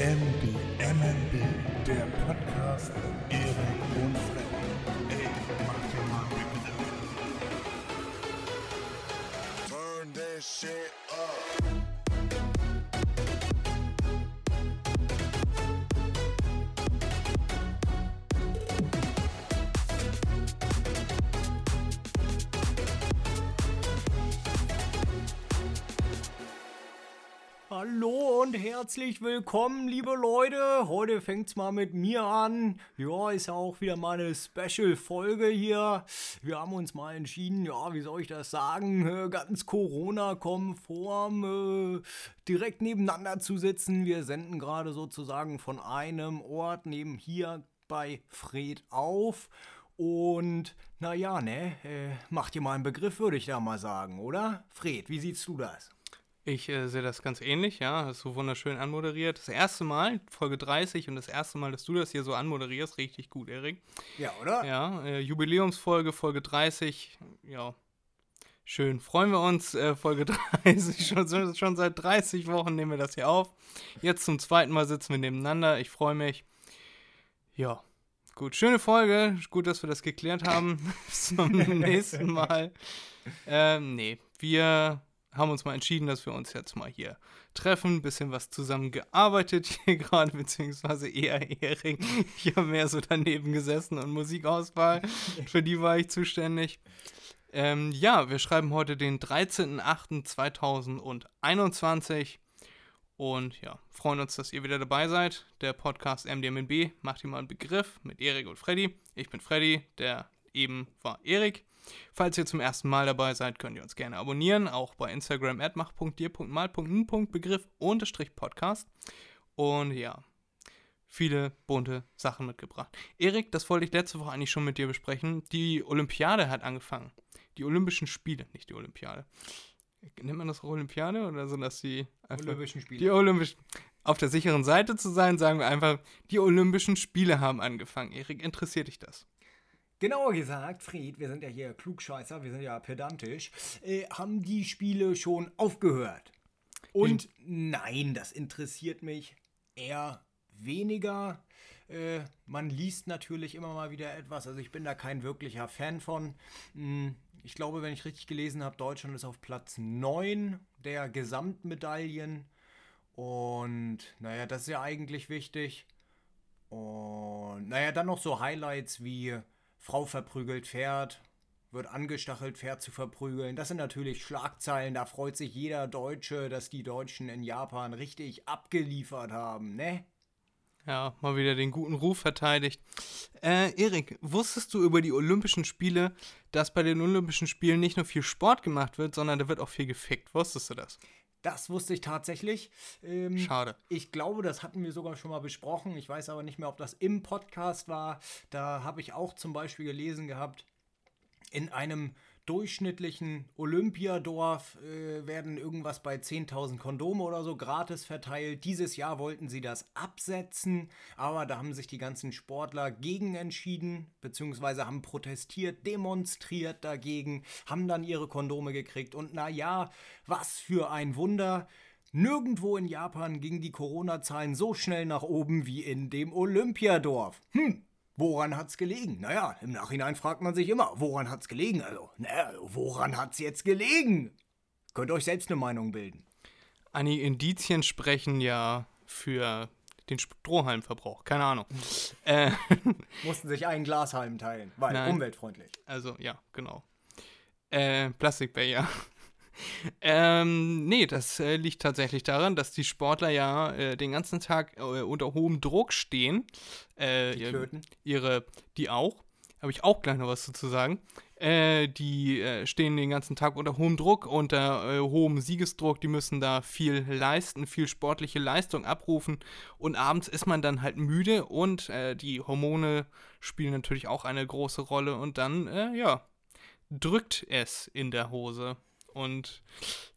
MB, MMB, der Podcast Erik und und herzlich willkommen, liebe Leute. Heute fängt's mal mit mir an. Ja, ist ja auch wieder mal eine Special-Folge hier. Wir haben uns mal entschieden, ja, wie soll ich das sagen, äh, ganz Corona-konform äh, direkt nebeneinander zu sitzen. Wir senden gerade sozusagen von einem Ort neben hier bei Fred auf. Und naja, ne, äh, macht dir mal einen Begriff, würde ich da mal sagen, oder? Fred, wie siehst du das? Ich äh, sehe das ganz ähnlich, ja. Hast du wunderschön anmoderiert. Das erste Mal, Folge 30 und das erste Mal, dass du das hier so anmoderierst, richtig gut, Erik. Ja, oder? Ja, äh, Jubiläumsfolge, Folge 30, ja. Schön, freuen wir uns. Äh, Folge 30, schon, schon seit 30 Wochen nehmen wir das hier auf. Jetzt zum zweiten Mal sitzen wir nebeneinander. Ich freue mich. Ja, gut, schöne Folge. Gut, dass wir das geklärt haben. Bis zum nächsten Mal. Ähm, nee, wir haben uns mal entschieden, dass wir uns jetzt mal hier treffen, ein bisschen was zusammen gearbeitet hier gerade, beziehungsweise eher Erik. Ich habe mehr so daneben gesessen und Musikauswahl, für die war ich zuständig. Ähm, ja, wir schreiben heute den 13.08.2021 und ja, freuen uns, dass ihr wieder dabei seid. Der Podcast MDMNB macht hier mal einen Begriff mit Erik und Freddy. Ich bin Freddy, der eben war Erik. Falls ihr zum ersten Mal dabei seid, könnt ihr uns gerne abonnieren, auch bei Instagram mach.dir.mal.n.begriff unterstrich Podcast. Und ja, viele bunte Sachen mitgebracht. Erik, das wollte ich letzte Woche eigentlich schon mit dir besprechen. Die Olympiade hat angefangen. Die Olympischen Spiele, nicht die Olympiade. Nennt man das auch Olympiade oder sind das die Olympischen Spiele. Die Olympischen. Auf der sicheren Seite zu sein, sagen wir einfach, die Olympischen Spiele haben angefangen. Erik, interessiert dich das? Genauer gesagt, Fried, wir sind ja hier Klugscheißer, wir sind ja pedantisch, äh, haben die Spiele schon aufgehört. Und nein, das interessiert mich eher weniger. Äh, man liest natürlich immer mal wieder etwas, also ich bin da kein wirklicher Fan von. Hm, Ich glaube, wenn ich richtig gelesen habe, Deutschland ist auf Platz 9 der Gesamtmedaillen. Und naja, das ist ja eigentlich wichtig. Und naja, dann noch so Highlights wie Frau verprügelt Pferd, wird angestachelt, Pferd zu verprügeln. Das sind natürlich Schlagzeilen, da freut sich jeder Deutsche, dass die Deutschen in Japan richtig abgeliefert haben, ne? Ja, mal wieder den guten Ruf verteidigt. Äh, Erik, wusstest du über die Olympischen Spiele, dass bei den Olympischen Spielen nicht nur viel Sport gemacht wird, sondern da wird auch viel gefickt? Wusstest du das? Das wusste ich tatsächlich. Ähm, Schade. Ich glaube, das hatten wir sogar schon mal besprochen. Ich weiß aber nicht mehr, ob das im Podcast war. Da habe ich auch zum Beispiel gelesen gehabt, in einem durchschnittlichen Olympiadorf äh, werden irgendwas bei 10.000 Kondome oder so gratis verteilt. Dieses Jahr wollten sie das absetzen, aber da haben sich die ganzen Sportler gegen entschieden, beziehungsweise haben protestiert, demonstriert dagegen, haben dann ihre Kondome gekriegt und na ja, was für ein Wunder. Nirgendwo in Japan gingen die Corona-Zahlen so schnell nach oben wie in dem Olympiadorf. Hm, Woran hat's gelegen? Naja, im Nachhinein fragt man sich immer, woran hat's gelegen? Also, naja, woran hat's jetzt gelegen? Könnt euch selbst eine Meinung bilden. Einige Indizien sprechen ja für den Strohhalmverbrauch. Keine Ahnung. äh, Mussten sich einen Glashalm teilen, weil Nein. umweltfreundlich. also, ja, genau. Äh, Plastikbecher. Ähm, nee, das äh, liegt tatsächlich daran, dass die Sportler ja äh, den ganzen Tag äh, unter hohem Druck stehen. Äh, Die Klöten. ihre, die auch, habe ich auch gleich noch was dazu sagen. Äh, die äh, stehen den ganzen Tag unter hohem Druck, unter hohem Siegesdruck, die müssen da viel leisten, viel sportliche Leistung abrufen und abends ist man dann halt müde und die Hormone spielen natürlich auch eine große Rolle und dann, äh, ja, drückt es in der Hose. Und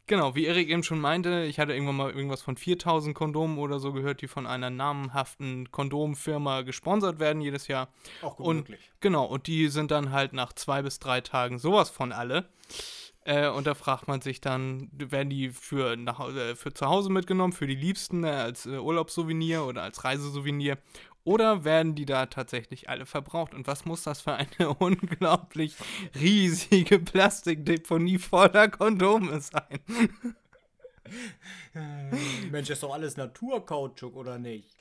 genau, wie Erik eben schon meinte, ich hatte irgendwann mal irgendwas von 4000 Kondomen oder so gehört, die von einer namenhaften Kondomfirma gesponsert werden jedes Jahr. Auch gut Und möglich. genau, und die sind dann halt nach zwei bis drei Tagen sowas von alle. Äh, und da fragt man sich dann, werden die für, nach, äh, für zu Hause mitgenommen, für die Liebsten äh, als äh, Urlaubssouvenir oder als Reisesouvenir? Oder werden die da tatsächlich alle verbraucht? Und was muss das für eine unglaublich riesige Plastikdeponie voller Kondome sein? Mensch, ist doch alles Naturkautschuk, oder nicht?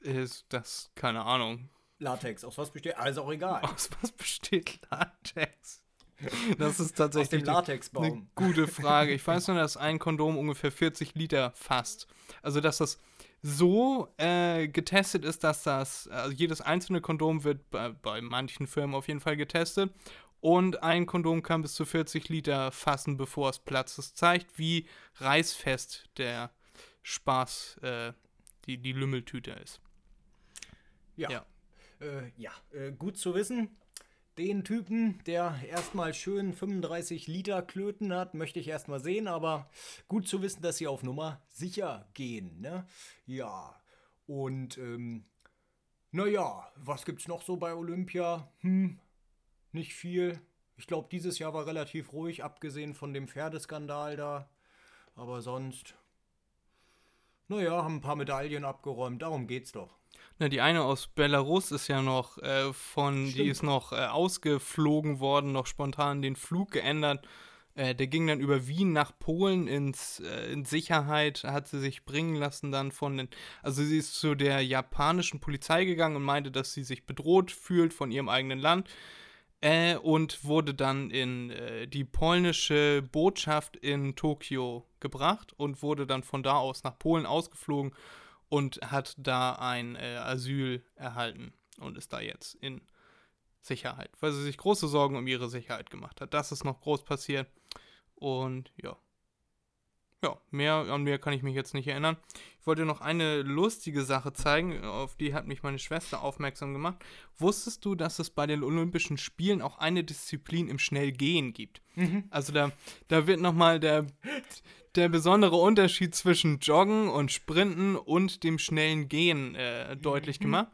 Ist das, keine Ahnung, Latex, aus was besteht? Alles auch egal. aus was besteht Latex? Das ist Aus tatsächlich dem eine Latexbaum. gute Frage. Ich weiß nur, dass ein Kondom ungefähr 40 Liter fasst. Also, dass das so äh, getestet ist, dass das, also jedes einzelne Kondom wird bei, bei manchen Firmen auf jeden Fall getestet. Und ein Kondom kann bis zu 40 Liter fassen, bevor es platzt. Das zeigt, wie reißfest der Spaß, äh, die, die Lümmeltüte ist. Ja. Ja. Äh, ja, äh, gut zu wissen. Den Typen, der erstmal schön 35 Liter Klöten hat, möchte ich erstmal sehen, aber gut zu wissen, dass sie auf Nummer sicher gehen, ne? Ja. Und, ähm, naja, was gibt's noch so bei Olympia? Hm, nicht viel. Ich glaube, dieses Jahr war relativ ruhig, abgesehen von dem Pferdeskandal da. Aber sonst, naja, haben ein paar Medaillen abgeräumt, darum geht's doch. Na, die eine aus Belarus ist ja noch äh, von, die Stimmt. ist noch äh, ausgeflogen worden, noch spontan den Flug geändert. Äh, der ging dann über Wien nach Polen ins, äh, in Sicherheit, hat sie sich bringen lassen dann von den, also sie ist zu der japanischen Polizei gegangen und meinte, dass sie sich bedroht fühlt von ihrem eigenen Land äh, und wurde dann in äh, die polnische Botschaft in Tokio gebracht und wurde dann von da aus nach Polen ausgeflogen und hat da ein äh, Asyl erhalten und ist da jetzt in Sicherheit, weil sie sich große Sorgen um ihre Sicherheit gemacht hat. Das ist noch groß passiert und ja. Ja, mehr an mehr kann ich mich jetzt nicht erinnern. Ich wollte noch eine lustige Sache zeigen, auf die hat mich meine Schwester aufmerksam gemacht. Wusstest du, dass es bei den Olympischen Spielen auch eine Disziplin im Schnellgehen gibt? Also da, da wird nochmal der, der besondere Unterschied zwischen Joggen und Sprinten und dem schnellen Gehen äh, deutlich gemacht.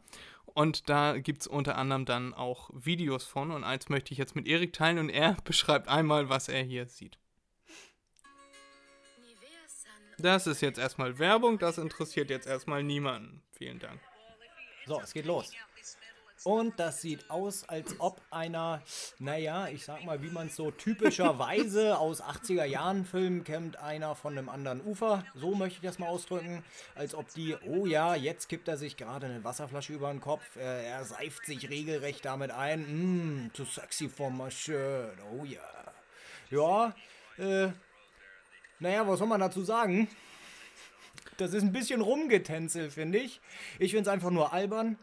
Und da gibt es unter anderem dann auch Videos von. Und eins möchte ich jetzt mit Erik teilen und er beschreibt einmal, was er hier sieht. Das ist jetzt erstmal Werbung, das interessiert jetzt erstmal niemanden. Vielen Dank. So, es geht los. Und das sieht aus, als ob einer, naja, ich sag mal, wie man es so typischerweise aus 80er Jahren Filmen kennt, einer von einem anderen Ufer, so möchte ich das mal ausdrücken, als ob die, oh ja, jetzt kippt er sich gerade eine Wasserflasche über den Kopf, äh, er seift sich regelrecht damit ein, mm, too sexy for my shirt, oh ja. Ja, äh, naja, was soll man dazu sagen? Das ist ein bisschen rumgetänzelt, finde ich. Ich finde es einfach nur albern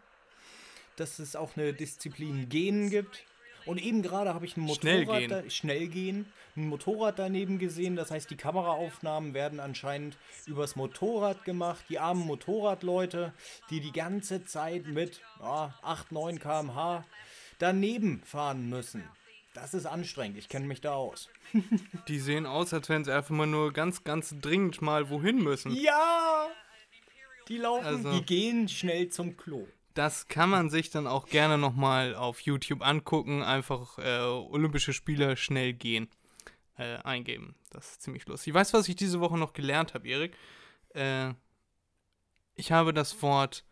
dass es auch eine Disziplin Gehen gibt. Und eben gerade habe ich ein Motorrad, Schnellgehen. Da, schnell gehen, ein Motorrad daneben gesehen. Das heißt, die Kameraaufnahmen werden anscheinend übers Motorrad gemacht. Die armen Motorradleute, die die ganze Zeit mit ja, 8, 9 km/h daneben fahren müssen. Das ist anstrengend. Ich kenne mich da aus. Die sehen aus, als wenn sie einfach mal nur ganz, ganz dringend mal wohin müssen. Ja! Die laufen, Also- die gehen schnell zum Klo. Das kann man sich dann auch gerne nochmal auf YouTube angucken. Einfach äh, Olympische Spiele schnell gehen äh, eingeben. Das ist ziemlich lustig. Weißt du, was ich diese Woche noch gelernt habe, Erik? Äh, ich habe das Wort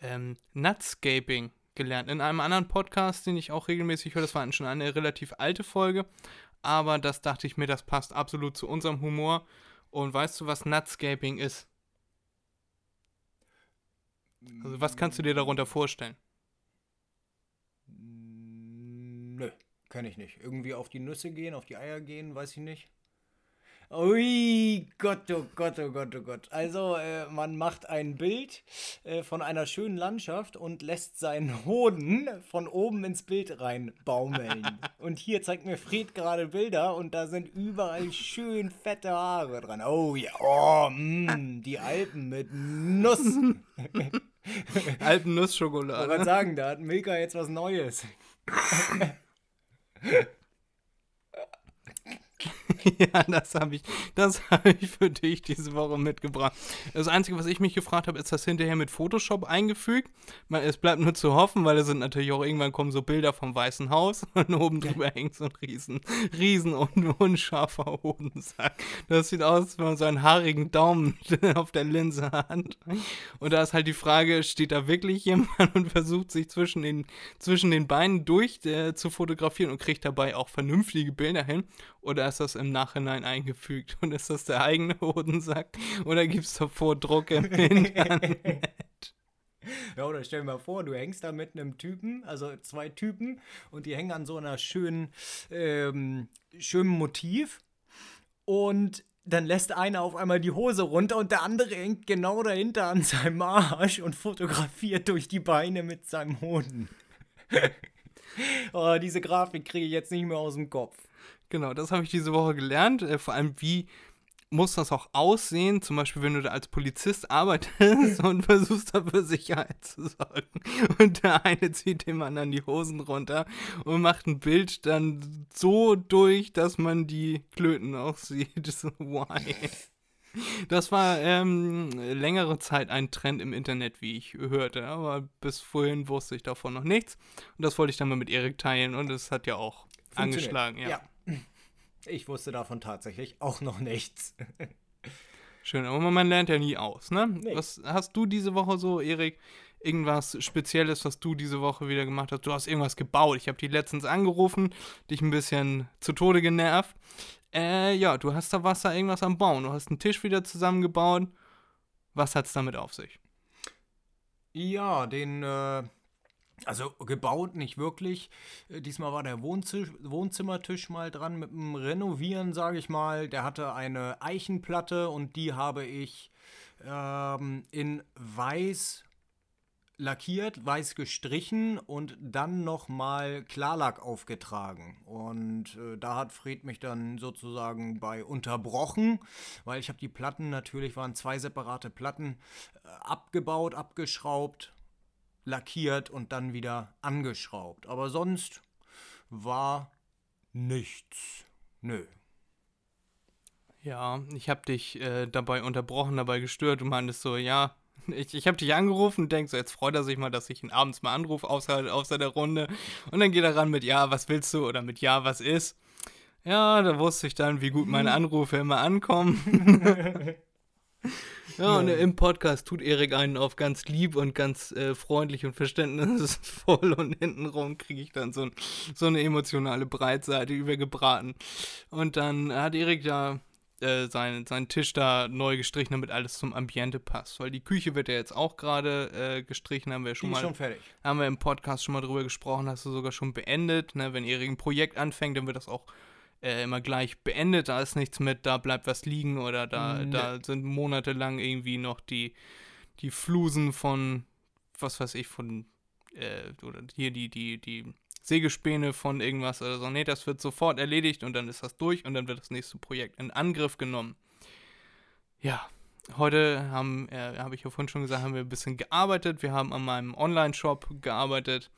ähm, Nutscaping gelernt. In einem anderen Podcast, den ich auch regelmäßig höre, das war schon eine relativ alte Folge. Aber das dachte ich mir, das passt absolut zu unserem Humor. Und weißt du, was Nutscaping ist? Also, was kannst du dir darunter vorstellen? Nö, kann ich nicht. Irgendwie auf die Nüsse gehen, auf die Eier gehen, weiß ich nicht. Ui, Gott, oh Gott, oh Gott, oh Gott. Also, äh, man macht ein Bild äh, von einer schönen Landschaft und lässt seinen Hoden von oben ins Bild reinbaumeln. und hier zeigt mir Fred gerade Bilder und da sind überall schön fette Haare dran. Oh ja, oh, mm, die Alpen mit Nuss. Ich Alpennusschokolade. wollte sagen, da hat Milka jetzt was Neues. ja, das habe ich, das habe ich für dich diese Woche mitgebracht. Das Einzige, was ich mich gefragt habe, ist das hinterher mit Photoshop eingefügt? Man, es bleibt nur zu hoffen, weil es sind natürlich auch irgendwann kommen so Bilder vom Weißen Haus und oben drüber hängt so ein riesen, riesen und unscharfer Hodensack. Das sieht aus, als wenn man so einen haarigen Daumen auf der Linse hat. Und da ist halt die Frage, steht da wirklich jemand und versucht sich zwischen den, zwischen den Beinen durch äh, zu fotografieren und kriegt dabei auch vernünftige Bilder hin? Oder ist das im Nachhinein eingefügt? Und ist das der eigene Hodensack? Oder gibt es davor Druck im Internet? Ja, oder stell dir mal vor, du hängst da mit einem Typen, also zwei Typen, und die hängen an so einer schönen, ähm, schönen Motiv. Und dann lässt einer auf einmal die Hose runter und der andere hängt genau dahinter an seinem Arsch und fotografiert durch die Beine mit seinem Hoden. oh, diese Grafik kriege ich jetzt nicht mehr aus dem Kopf. Genau, das habe ich diese Woche gelernt. Äh, vor allem, wie muss das auch aussehen? Zum Beispiel, wenn du da als Polizist arbeitest und versuchst dafür Sicherheit zu sorgen. Und der eine zieht dem anderen die Hosen runter und macht ein Bild dann so durch, dass man die Klöten auch sieht. So, why? Das war ähm, längere Zeit ein Trend im Internet, wie ich hörte, aber bis vorhin wusste ich davon noch nichts. Und das wollte ich dann mal mit Erik teilen und es hat ja auch angeschlagen. Ja. ja. Ich wusste davon tatsächlich auch noch nichts. Schön, aber man lernt ja nie aus, ne? Nee. Was hast du diese Woche so, Erik? Irgendwas Spezielles, was du diese Woche wieder gemacht hast? Du hast irgendwas gebaut. Ich habe dich letztens angerufen, dich ein bisschen zu Tode genervt. Äh, ja, du hast da Wasser irgendwas am Bauen. Du hast einen Tisch wieder zusammengebaut. Was hat's damit auf sich? Ja, den, äh, also gebaut nicht wirklich. Äh, Diesmal war der Wohnzi Wohnzimmertisch mal dran mit dem Renovieren, sage ich mal. Der hatte eine Eichenplatte und die habe ich ähm, in weiß lackiert, weiß gestrichen und dann nochmal Klarlack aufgetragen. Und äh, da hat Fred mich dann sozusagen bei unterbrochen, weil ich habe die Platten, natürlich waren zwei separate Platten, äh, abgebaut, abgeschraubt, lackiert und dann wieder angeschraubt. Aber sonst war nichts. Nö. Ja, ich habe dich äh, dabei unterbrochen, dabei gestört. Du meintest so, ja, ich, ich habe dich angerufen und denkst so, jetzt freut er sich mal, dass ich ihn abends mal anrufe, außer, außer der Runde. Und dann geht er ran mit, ja, was willst du? Oder mit, ja, was ist? Ja, da wusste ich dann, wie gut meine Anrufe immer ankommen. ja, und im Podcast tut Erik einen auf ganz lieb und ganz äh, freundlich und verständnisvoll und hintenrum kriege ich dann so, ein, so eine emotionale Breitseite übergebraten. Und dann hat Erik da äh, seinen, seinen Tisch da neu gestrichen, damit alles zum Ambiente passt. Weil die Küche wird ja jetzt auch gerade äh, gestrichen, haben wir schon Die ist mal. schon fertig. Haben wir im Podcast schon mal drüber gesprochen, hast du sogar schon beendet. Ne? Wenn Erik ein Projekt anfängt, dann wird das auch äh, immer gleich beendet. Da ist nichts mit, da bleibt was liegen oder da, Nee. da sind monatelang irgendwie noch die, die Flusen von, was weiß ich, von, äh, oder hier die, die, die Sägespäne von irgendwas oder so. Nee, das wird sofort erledigt und dann ist das durch und dann wird das nächste Projekt in Angriff genommen. Ja, heute haben, äh, habe ich ja vorhin schon gesagt, haben wir ein bisschen gearbeitet. Wir haben an meinem Online-Shop gearbeitet.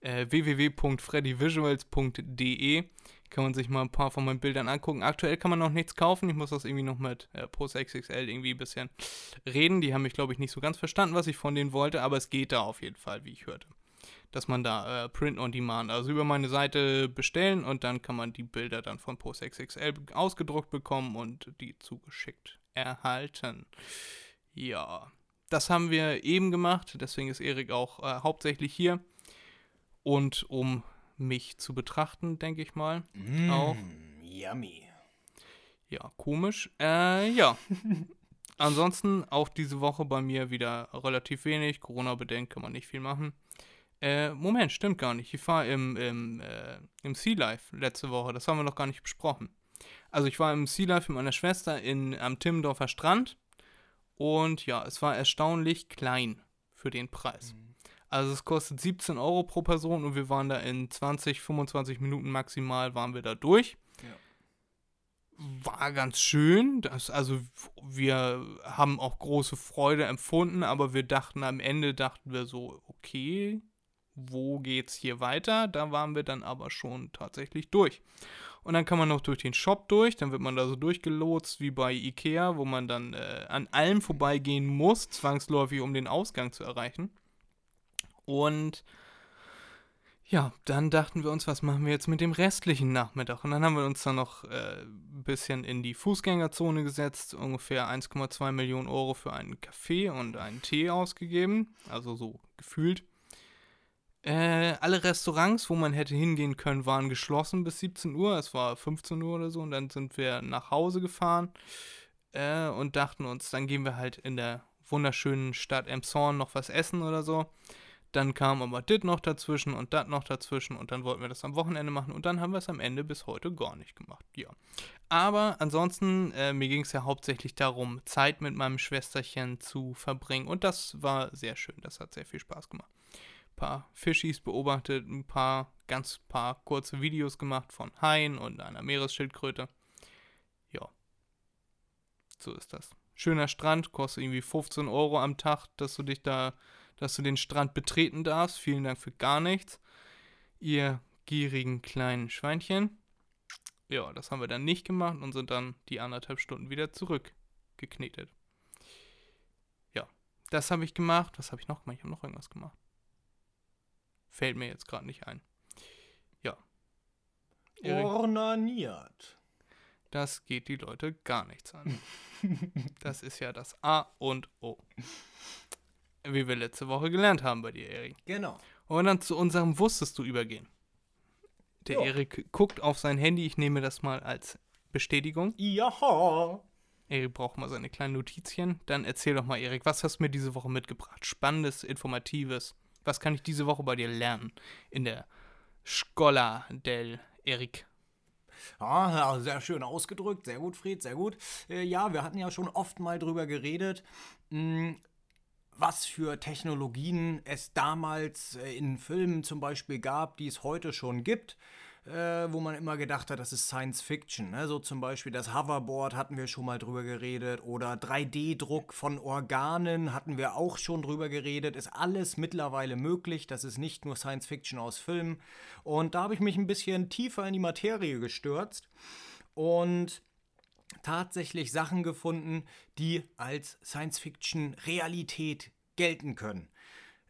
Äh, www.freddyvisuals.de kann man sich mal ein paar von meinen Bildern angucken. Aktuell kann man noch nichts kaufen. Ich muss das irgendwie noch mit äh, Post XXL irgendwie ein bisschen reden. Die haben mich, glaube ich, nicht so ganz verstanden, was ich von denen wollte, aber es geht da auf jeden Fall, wie ich hörte. Dass man da äh, Print on Demand, also über meine Seite bestellen und dann kann man die Bilder dann von Post XXL ausgedruckt bekommen und die zugeschickt erhalten. Ja, das haben wir eben gemacht, deswegen ist Erik auch äh, hauptsächlich hier. Und um mich zu betrachten, denke ich mal. Auch. Mm, yummy. Ja, komisch. Äh, ja. Ansonsten auch diese Woche bei mir wieder relativ wenig. Corona-bedingt kann man nicht viel machen. Äh, Moment, stimmt gar nicht. Ich war im, im, äh, im Sea Life letzte Woche. Das haben wir noch gar nicht besprochen. Also ich war im Sea Life mit meiner Schwester in, am Timmendorfer Strand. Und ja, es war erstaunlich klein für den Preis. Also es kostet 17 Euro pro Person und wir waren da in 20, 25 Minuten maximal waren wir da durch. War ganz schön. Das, also wir haben auch große Freude empfunden, aber wir dachten am Ende, dachten wir so, okay, wo geht's hier weiter? Da waren wir dann aber schon tatsächlich durch. Und dann kann man noch durch den Shop durch, dann wird man da so durchgelotst wie bei Ikea, wo man dann äh, an allem vorbeigehen muss, zwangsläufig, um den Ausgang zu erreichen. Und ja, dann dachten wir uns, was machen wir jetzt mit dem restlichen Nachmittag? Und dann haben wir uns dann noch äh, ein bisschen in die Fußgängerzone gesetzt, ungefähr 1,2 Millionen Euro für einen Kaffee und einen Tee ausgegeben, also so gefühlt. Äh, alle Restaurants, wo man hätte hingehen können, waren geschlossen bis 17 Uhr. Es war 15 Uhr oder so und dann sind wir nach Hause gefahren äh, und dachten uns, dann gehen wir halt in der wunderschönen Stadt Emshorn noch was essen oder so. Dann kam aber dit noch dazwischen und dat noch dazwischen und dann wollten wir das am Wochenende machen und dann haben wir es am Ende bis heute gar nicht gemacht. Ja. Aber ansonsten, äh, mir ging es ja hauptsächlich darum, Zeit mit meinem Schwesterchen zu verbringen und das war sehr schön. Das hat sehr viel Spaß gemacht. Ein paar Fischis beobachtet, ein paar, ganz paar kurze Videos gemacht von Haien und einer Meeresschildkröte. Ja. So ist das. Schöner Strand, kostet irgendwie 15 Euro am Tag, dass du dich da dass du den Strand betreten darfst. Vielen Dank für gar nichts. Ihr gierigen kleinen Schweinchen. Ja, das haben wir dann nicht gemacht und sind dann die anderthalb Stunden wieder zurückgeknetet. Ja, das habe ich gemacht. Was habe ich noch gemacht? Ich habe noch irgendwas gemacht. Fällt mir jetzt gerade nicht ein. Ja. Erik, Ornaniert. Das geht die Leute gar nichts an. das ist ja das A und O wie wir letzte Woche gelernt haben bei dir, Erik. Genau. Und dann zu unserem Wusstest du übergehen. Der Jo. Erik guckt auf sein Handy, ich nehme das mal als Bestätigung. Ja. Erik braucht mal seine kleinen Notizien. Dann erzähl doch mal, Erik, was hast du mir diese Woche mitgebracht? Spannendes, Informatives. Was kann ich diese Woche bei dir lernen? In der Schola del Erik. Ja, sehr schön ausgedrückt. Sehr gut, Fried, sehr gut. Äh, ja, wir hatten ja schon oft mal drüber geredet, mh, was für Technologien es damals äh, in Filmen zum Beispiel gab, die es heute schon gibt. Äh, wo man immer gedacht hat, das ist Science Fiction. Ne? So zum Beispiel das Hoverboard hatten wir schon mal drüber geredet oder 3D-Druck von Organen hatten wir auch schon drüber geredet. Ist alles mittlerweile möglich. Das ist nicht nur Science Fiction aus Filmen. Und da habe ich mich ein bisschen tiefer in die Materie gestürzt und tatsächlich Sachen gefunden, die als Science-Fiction-Realität gelten können.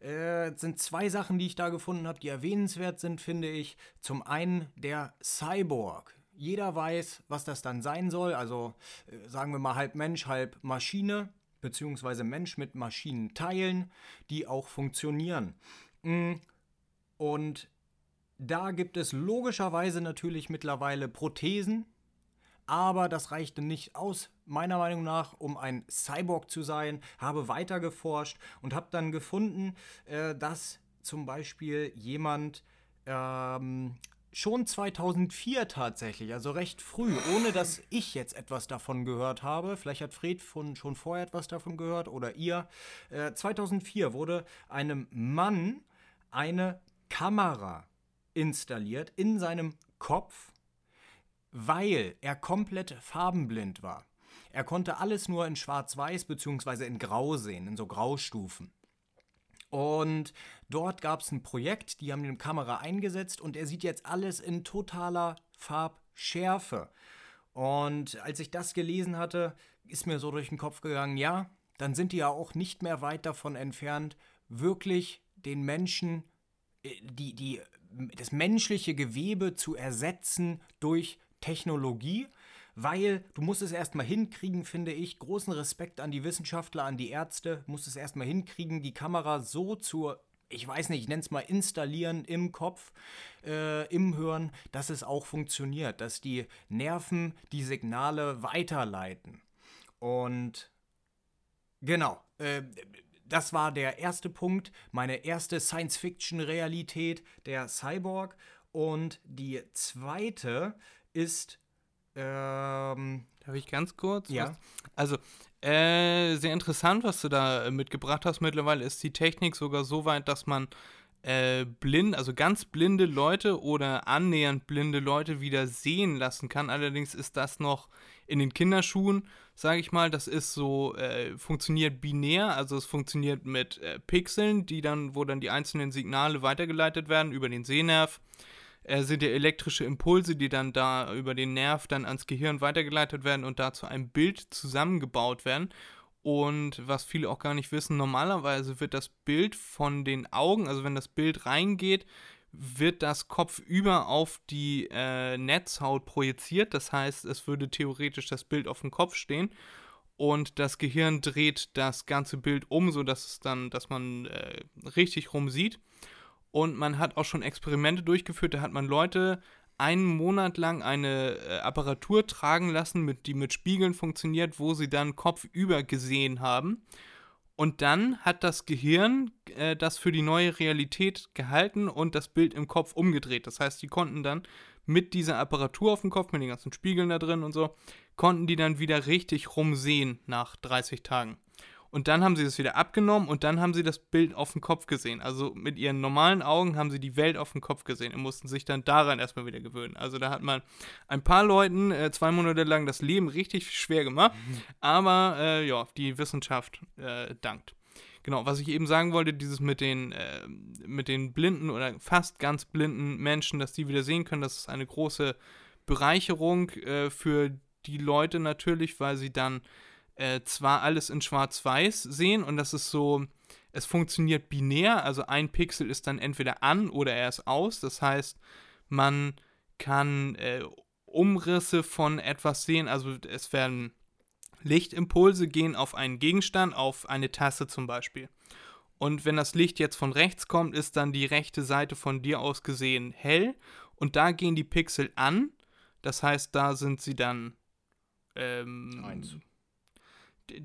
Äh, es sind zwei Sachen, die ich da gefunden habe, die erwähnenswert sind, finde ich. Zum einen der Cyborg. Jeder weiß, was das dann sein soll. Also äh, sagen wir mal halb Mensch, halb Maschine, beziehungsweise Mensch mit Maschinenteilen, die auch funktionieren. Mm, Und da gibt es logischerweise natürlich mittlerweile Prothesen, aber das reichte nicht aus, meiner Meinung nach, um ein Cyborg zu sein. Habe weiter geforscht und habe dann gefunden, äh, dass zum Beispiel jemand ähm, schon 2004 tatsächlich, also recht früh, ohne dass ich jetzt etwas davon gehört habe, vielleicht hat Fred von, schon vorher etwas davon gehört oder ihr, äh, 2004 wurde einem Mann eine Kamera installiert in seinem Kopf, weil er komplett farbenblind war. Er konnte alles nur in Schwarz-Weiß bzw. in Grau sehen, in so Graustufen. Und dort gab es ein Projekt, die haben die Kamera eingesetzt und er sieht jetzt alles in totaler Farbschärfe. Und als ich das gelesen hatte, ist mir so durch den Kopf gegangen, ja, dann sind die ja auch nicht mehr weit davon entfernt, wirklich den Menschen, äh, die, die, das menschliche Gewebe zu ersetzen durch Technologie, weil du musst es erstmal hinkriegen, finde ich. Großen Respekt an die Wissenschaftler, an die Ärzte, musst es erstmal hinkriegen, die Kamera so zu, ich weiß nicht, ich nenne es mal installieren im Kopf, äh, im Hirn, dass es auch funktioniert, dass die Nerven die Signale weiterleiten. Und genau, äh, das war der erste Punkt, meine erste Science-Fiction-Realität, der Cyborg. Und die zweite ist, ähm, Darf ich ganz kurz? Ja. Was? Also, äh, sehr interessant, was du da äh, mitgebracht hast. Mittlerweile ist die Technik sogar so weit, dass man äh, blind, also ganz blinde Leute oder annähernd blinde Leute wieder sehen lassen kann. Allerdings ist das noch in den Kinderschuhen, sage ich mal. Das ist so, äh, funktioniert binär, also es funktioniert mit äh, Pixeln, die dann, wo dann die einzelnen Signale weitergeleitet werden über den Sehnerv äh, sind ja elektrische Impulse, die dann da über den Nerv dann ans Gehirn weitergeleitet werden und dazu ein Bild zusammengebaut werden. Und was viele auch gar nicht wissen, normalerweise wird das Bild von den Augen, also wenn das Bild reingeht, wird das kopfüber auf die äh, Netzhaut projiziert. Das heißt, es würde theoretisch das Bild auf dem Kopf stehen und das Gehirn dreht das ganze Bild um, sodass es dann, dass man äh, richtig rum sieht. Und man hat auch schon Experimente durchgeführt, da hat man Leute einen Monat lang eine äh, Apparatur tragen lassen, mit, die mit Spiegeln funktioniert, wo sie dann kopfüber gesehen haben. Und dann hat das Gehirn äh, das für die neue Realität gehalten und das Bild im Kopf umgedreht. Das heißt, die konnten dann mit dieser Apparatur auf dem Kopf, mit den ganzen Spiegeln da drin und so, konnten die dann wieder richtig rumsehen nach 30 Tagen. Und dann haben sie das wieder abgenommen und dann haben sie das Bild auf dem Kopf gesehen. Also mit ihren normalen Augen haben sie die Welt auf dem Kopf gesehen und mussten sich dann daran erstmal wieder gewöhnen. Also da hat man ein paar Leuten äh, zwei Monate lang das Leben richtig schwer gemacht, mhm. aber äh, ja, die Wissenschaft äh, dankt. Genau, was ich eben sagen wollte, dieses mit den, äh, mit den blinden oder fast ganz blinden Menschen, dass die wieder sehen können, das ist eine große Bereicherung äh, für die Leute natürlich, weil sie dann äh, zwar alles in Schwarz-Weiß sehen und das ist so, es funktioniert binär, also ein Pixel ist dann entweder an oder er ist aus. Das heißt, man kann äh, Umrisse von etwas sehen, also es werden Lichtimpulse gehen auf einen Gegenstand, auf eine Tasse zum Beispiel. Und wenn das Licht jetzt von rechts kommt, ist dann die rechte Seite von dir aus gesehen hell und da gehen die Pixel an. Das heißt, da sind sie dann ähm, Eins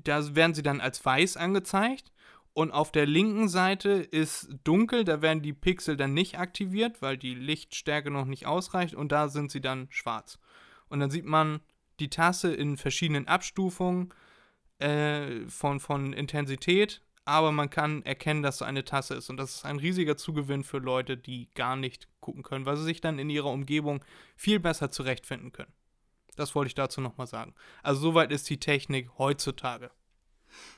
da werden sie dann als weiß angezeigt. Und auf der linken Seite ist dunkel, da werden die Pixel dann nicht aktiviert, weil die Lichtstärke noch nicht ausreicht und da sind sie dann schwarz. Und dann sieht man die Tasse in verschiedenen Abstufungen äh, von, von Intensität, aber man kann erkennen, dass so eine Tasse ist. Und das ist ein riesiger Zugewinn für Leute, die gar nicht gucken können, weil sie sich dann in ihrer Umgebung viel besser zurechtfinden können. Das wollte ich dazu nochmal sagen. Also soweit ist die Technik heutzutage.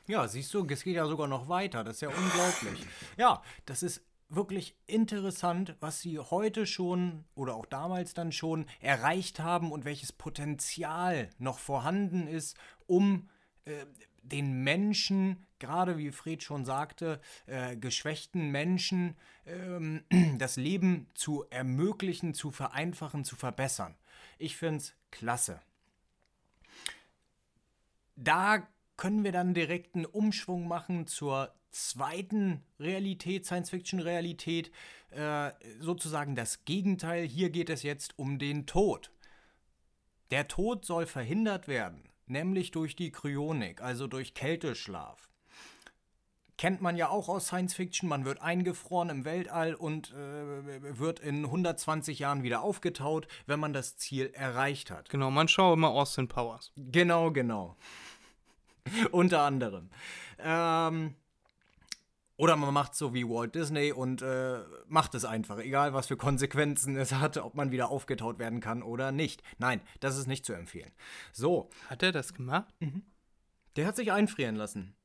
Ja, siehst du, es geht ja sogar noch weiter. Das ist ja unglaublich. Ja, das ist wirklich interessant, was sie heute schon oder auch damals dann schon erreicht haben und welches Potenzial noch vorhanden ist, um äh, den Menschen, gerade wie Fred schon sagte, äh, geschwächten Menschen äh, das Leben zu ermöglichen, zu vereinfachen, zu verbessern. Ich finde es klasse. Da können wir dann direkt einen Umschwung machen zur zweiten Realität, Science-Fiction-Realität, äh, sozusagen das Gegenteil. Hier geht es jetzt um den Tod. Der Tod soll verhindert werden, nämlich durch die Kryonik, also durch Kälteschlaf kennt man ja auch aus Science Fiction. Man wird eingefroren im Weltall und äh, wird in 120 Jahren wieder aufgetaut, wenn man das Ziel erreicht hat. Genau, man schaut immer Austin Powers. Genau, genau. Unter anderem. Ähm, oder man macht so wie Walt Disney und äh, macht es einfach, egal was für Konsequenzen es hat, ob man wieder aufgetaut werden kann oder nicht. Nein, das ist nicht zu empfehlen. So. Hat er das gemacht? Mhm. Der hat sich einfrieren lassen.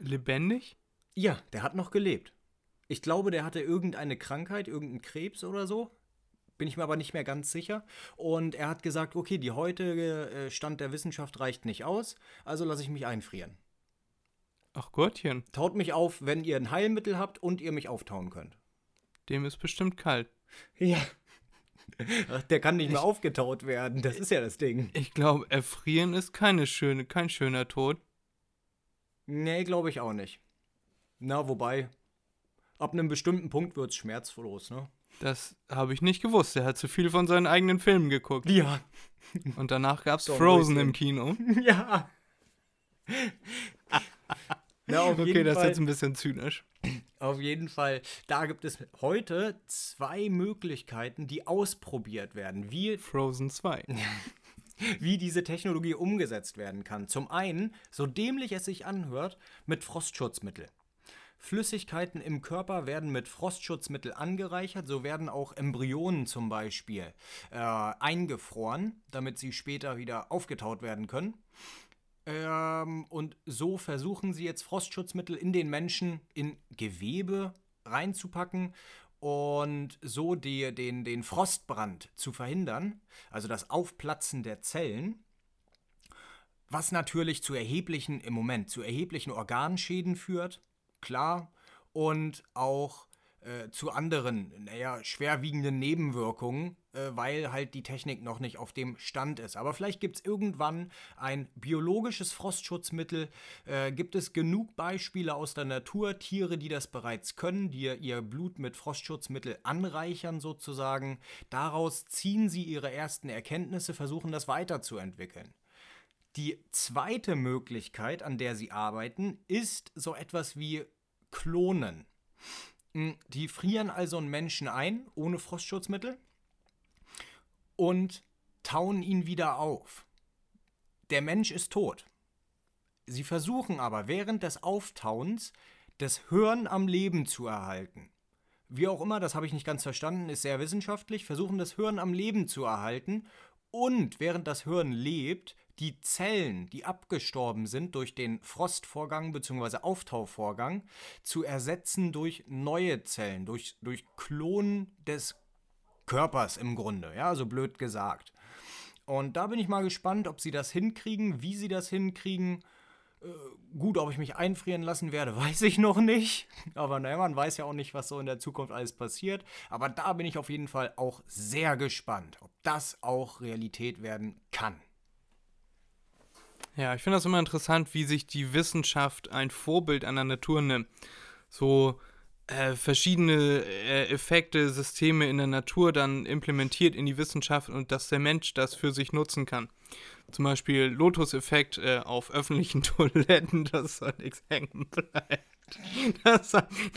Lebendig? Ja, der hat noch gelebt. Ich glaube, der hatte irgendeine Krankheit, irgendeinen Krebs oder so. Bin ich mir aber nicht mehr ganz sicher. Und er hat gesagt, okay, die heutige äh, Stand der Wissenschaft reicht nicht aus, also lasse ich mich einfrieren. Ach Gottchen. Taut mich auf, wenn ihr ein Heilmittel habt und ihr mich auftauen könnt. Dem ist bestimmt kalt. Ja. Ach, der kann nicht mehr aufgetaut werden, das ist ja das Ding. Ich glaube, erfrieren ist keine schöne, kein schöner Tod. Nee, glaube ich auch nicht. Na, wobei, ab einem bestimmten Punkt wird es schmerzlos, ne? Das habe ich nicht gewusst. Er hat zu viel von seinen eigenen Filmen geguckt. Ja. Und danach gab es Frozen im Kino. Ja. Na, okay, das ist jetzt ein bisschen zynisch. Auf jeden Fall, da gibt es heute zwei Möglichkeiten, die ausprobiert werden. Wie Frozen 2. wie diese Technologie umgesetzt werden kann. Zum einen, so dämlich es sich anhört, mit Frostschutzmittel. Flüssigkeiten im Körper werden mit Frostschutzmittel angereichert, so werden auch Embryonen zum Beispiel äh, eingefroren, damit sie später wieder aufgetaut werden können. Ähm, und so versuchen sie jetzt Frostschutzmittel in den Menschen in Gewebe reinzupacken und so die, den, den Frostbrand zu verhindern, also das Aufplatzen der Zellen, was natürlich zu erheblichen, im Moment, zu erheblichen Organschäden führt, klar, und auch äh, zu anderen, naja, schwerwiegenden Nebenwirkungen, weil halt die Technik noch nicht auf dem Stand ist. Aber vielleicht gibt es irgendwann ein biologisches Frostschutzmittel. Äh, gibt es genug Beispiele aus der Natur, Tiere, die das bereits können, die ihr Blut mit Frostschutzmittel anreichern sozusagen. Daraus ziehen sie ihre ersten Erkenntnisse, versuchen das weiterzuentwickeln. Die zweite Möglichkeit, an der sie arbeiten, ist so etwas wie Klonen. Hm, die frieren also einen Menschen ein, ohne Frostschutzmittel, und tauen ihn wieder auf. Der Mensch ist tot. Sie versuchen aber während des Auftauens das Hören am Leben zu erhalten. Wie auch immer, das habe ich nicht ganz verstanden, ist sehr wissenschaftlich, versuchen das Hören am Leben zu erhalten und während das Hirn lebt, die Zellen, die abgestorben sind durch den Frostvorgang bzw. Auftauvorgang, zu ersetzen durch neue Zellen, durch, durch Klonen des Körpers im Grunde, ja, so blöd gesagt. Und da bin ich mal gespannt, ob sie das hinkriegen, wie sie das hinkriegen. Äh, gut, ob ich mich einfrieren lassen werde, weiß ich noch nicht. Aber naja, man weiß ja auch nicht, was so in der Zukunft alles passiert. Aber da bin ich auf jeden Fall auch sehr gespannt, ob das auch Realität werden kann. Ja, ich finde das immer interessant, wie sich die Wissenschaft ein Vorbild an der Natur nimmt. So äh, verschiedene äh, Effekte, Systeme in der Natur dann implementiert in die Wissenschaft und dass der Mensch das für sich nutzen kann. Zum Beispiel Lotus-Effekt äh, auf öffentlichen Toiletten, dass da nichts hängen bleibt. Das,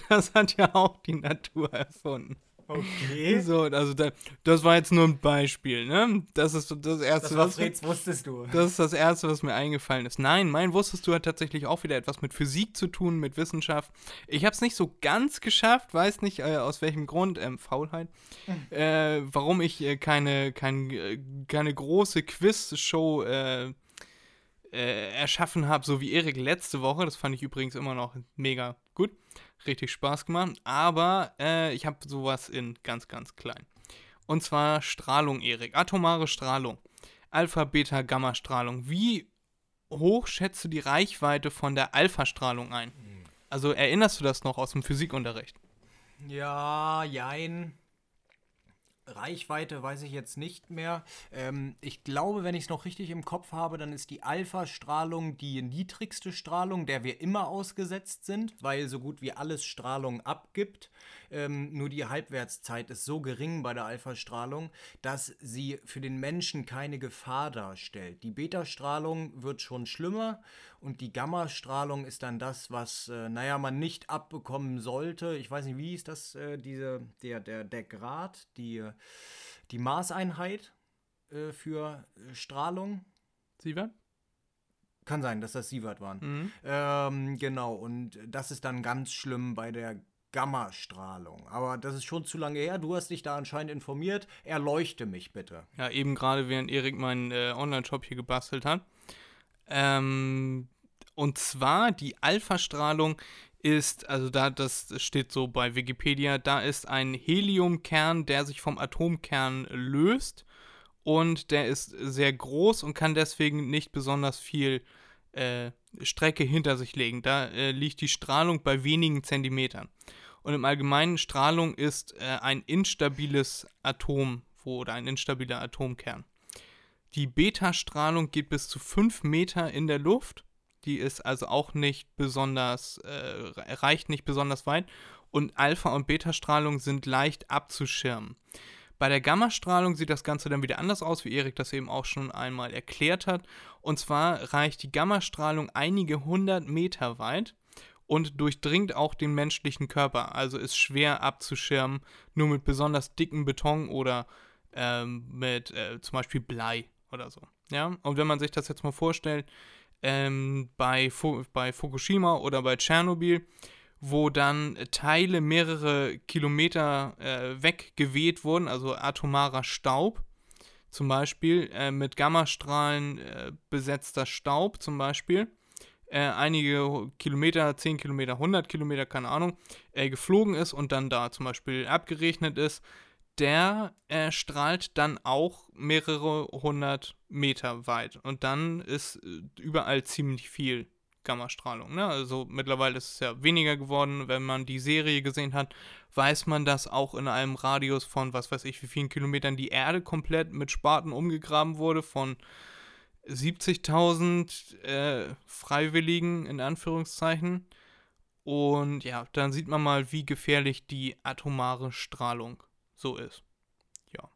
das hat ja auch die Natur erfunden. Okay. So, also da, das war jetzt nur ein Beispiel, ne? Das ist das erste, das was Freds, wusstest du. das ist das erste, was mir eingefallen ist. Nein, mein wusstest du hat tatsächlich auch wieder etwas mit Physik zu tun, mit Wissenschaft. Ich habe es nicht so ganz geschafft, weiß nicht äh, aus welchem Grund, ähm, Faulheit, äh, warum ich äh, keine, kein, äh, keine große Quiz-Show äh, äh, erschaffen habe, so wie Erik letzte Woche. Das fand ich übrigens immer noch mega gut. Richtig Spaß gemacht. Aber äh, ich habe sowas in ganz, ganz klein. Und zwar Strahlung, Erik. Atomare Strahlung. Alpha, Beta, Gamma-Strahlung. Wie hoch schätzt du die Reichweite von der Alpha-Strahlung ein? Also erinnerst du das noch aus dem Physikunterricht? Ja, jein. Reichweite weiß ich jetzt nicht mehr. Ähm, ich glaube, wenn ich es noch richtig im Kopf habe, dann ist die Alpha-Strahlung die niedrigste Strahlung, der wir immer ausgesetzt sind, weil so gut wie alles Strahlung abgibt. Ähm, nur die Halbwertszeit ist so gering bei der Alpha-Strahlung, dass sie für den Menschen keine Gefahr darstellt. Die Beta-Strahlung wird schon schlimmer und die Gamma-Strahlung ist dann das, was, äh, naja, man nicht abbekommen sollte. Ich weiß nicht, wie ist das, äh, diese, der, der, der Grad, die, die Maßeinheit äh, für äh, Strahlung? Sievert? Kann sein, dass das Sievert waren. Mhm. Ähm, genau, und das ist dann ganz schlimm bei der Gammastrahlung. Aber das ist schon zu lange her. Du hast dich da anscheinend informiert. Erleuchte mich bitte. Ja, eben gerade während Erik meinen äh, Online-Shop hier gebastelt hat. Ähm, und zwar die Alpha-Strahlung ist, also da, das steht so bei Wikipedia, da ist ein Heliumkern, der sich vom Atomkern löst und der ist sehr groß und kann deswegen nicht besonders viel äh, Strecke hinter sich legen. Da äh, liegt die Strahlung bei wenigen Zentimetern. Und im Allgemeinen Strahlung ist äh, ein instabiles Atom wo, oder ein instabiler Atomkern. Die Beta-Strahlung geht bis zu 5 Meter in der Luft. Die ist also auch nicht besonders, äh, reicht nicht besonders weit. Und Alpha- und Beta-Strahlung sind leicht abzuschirmen. Bei der Gammastrahlung sieht das Ganze dann wieder anders aus, wie Erik das eben auch schon einmal erklärt hat. Und zwar reicht die Gammastrahlung einige hundert Meter weit und durchdringt auch den menschlichen Körper. Also ist schwer abzuschirmen, nur mit besonders dicken Beton oder ähm, mit äh, zum Beispiel Blei oder so. Ja, und wenn man sich das jetzt mal vorstellt, ähm, bei, Fu bei Fukushima oder bei Tschernobyl, wo dann Teile mehrere Kilometer äh, weggeweht wurden, also atomarer Staub, zum Beispiel äh, mit Gammastrahlen äh, besetzter Staub zum Beispiel, äh, einige Kilometer, 10 Kilometer, 100 Kilometer, keine Ahnung, äh, geflogen ist und dann da zum Beispiel abgeregnet ist, der äh, strahlt dann auch mehrere hundert Meter weit. Und dann ist äh, überall ziemlich viel Gammastrahlung. Ne? Also mittlerweile ist es ja weniger geworden. Wenn man die Serie gesehen hat, weiß man, dass auch in einem Radius von was weiß ich wie vielen Kilometern die Erde komplett mit Spaten umgegraben wurde von 70.000 äh, Freiwilligen in Anführungszeichen. Und ja, dann sieht man mal, wie gefährlich die atomare Strahlung so ist. Ja.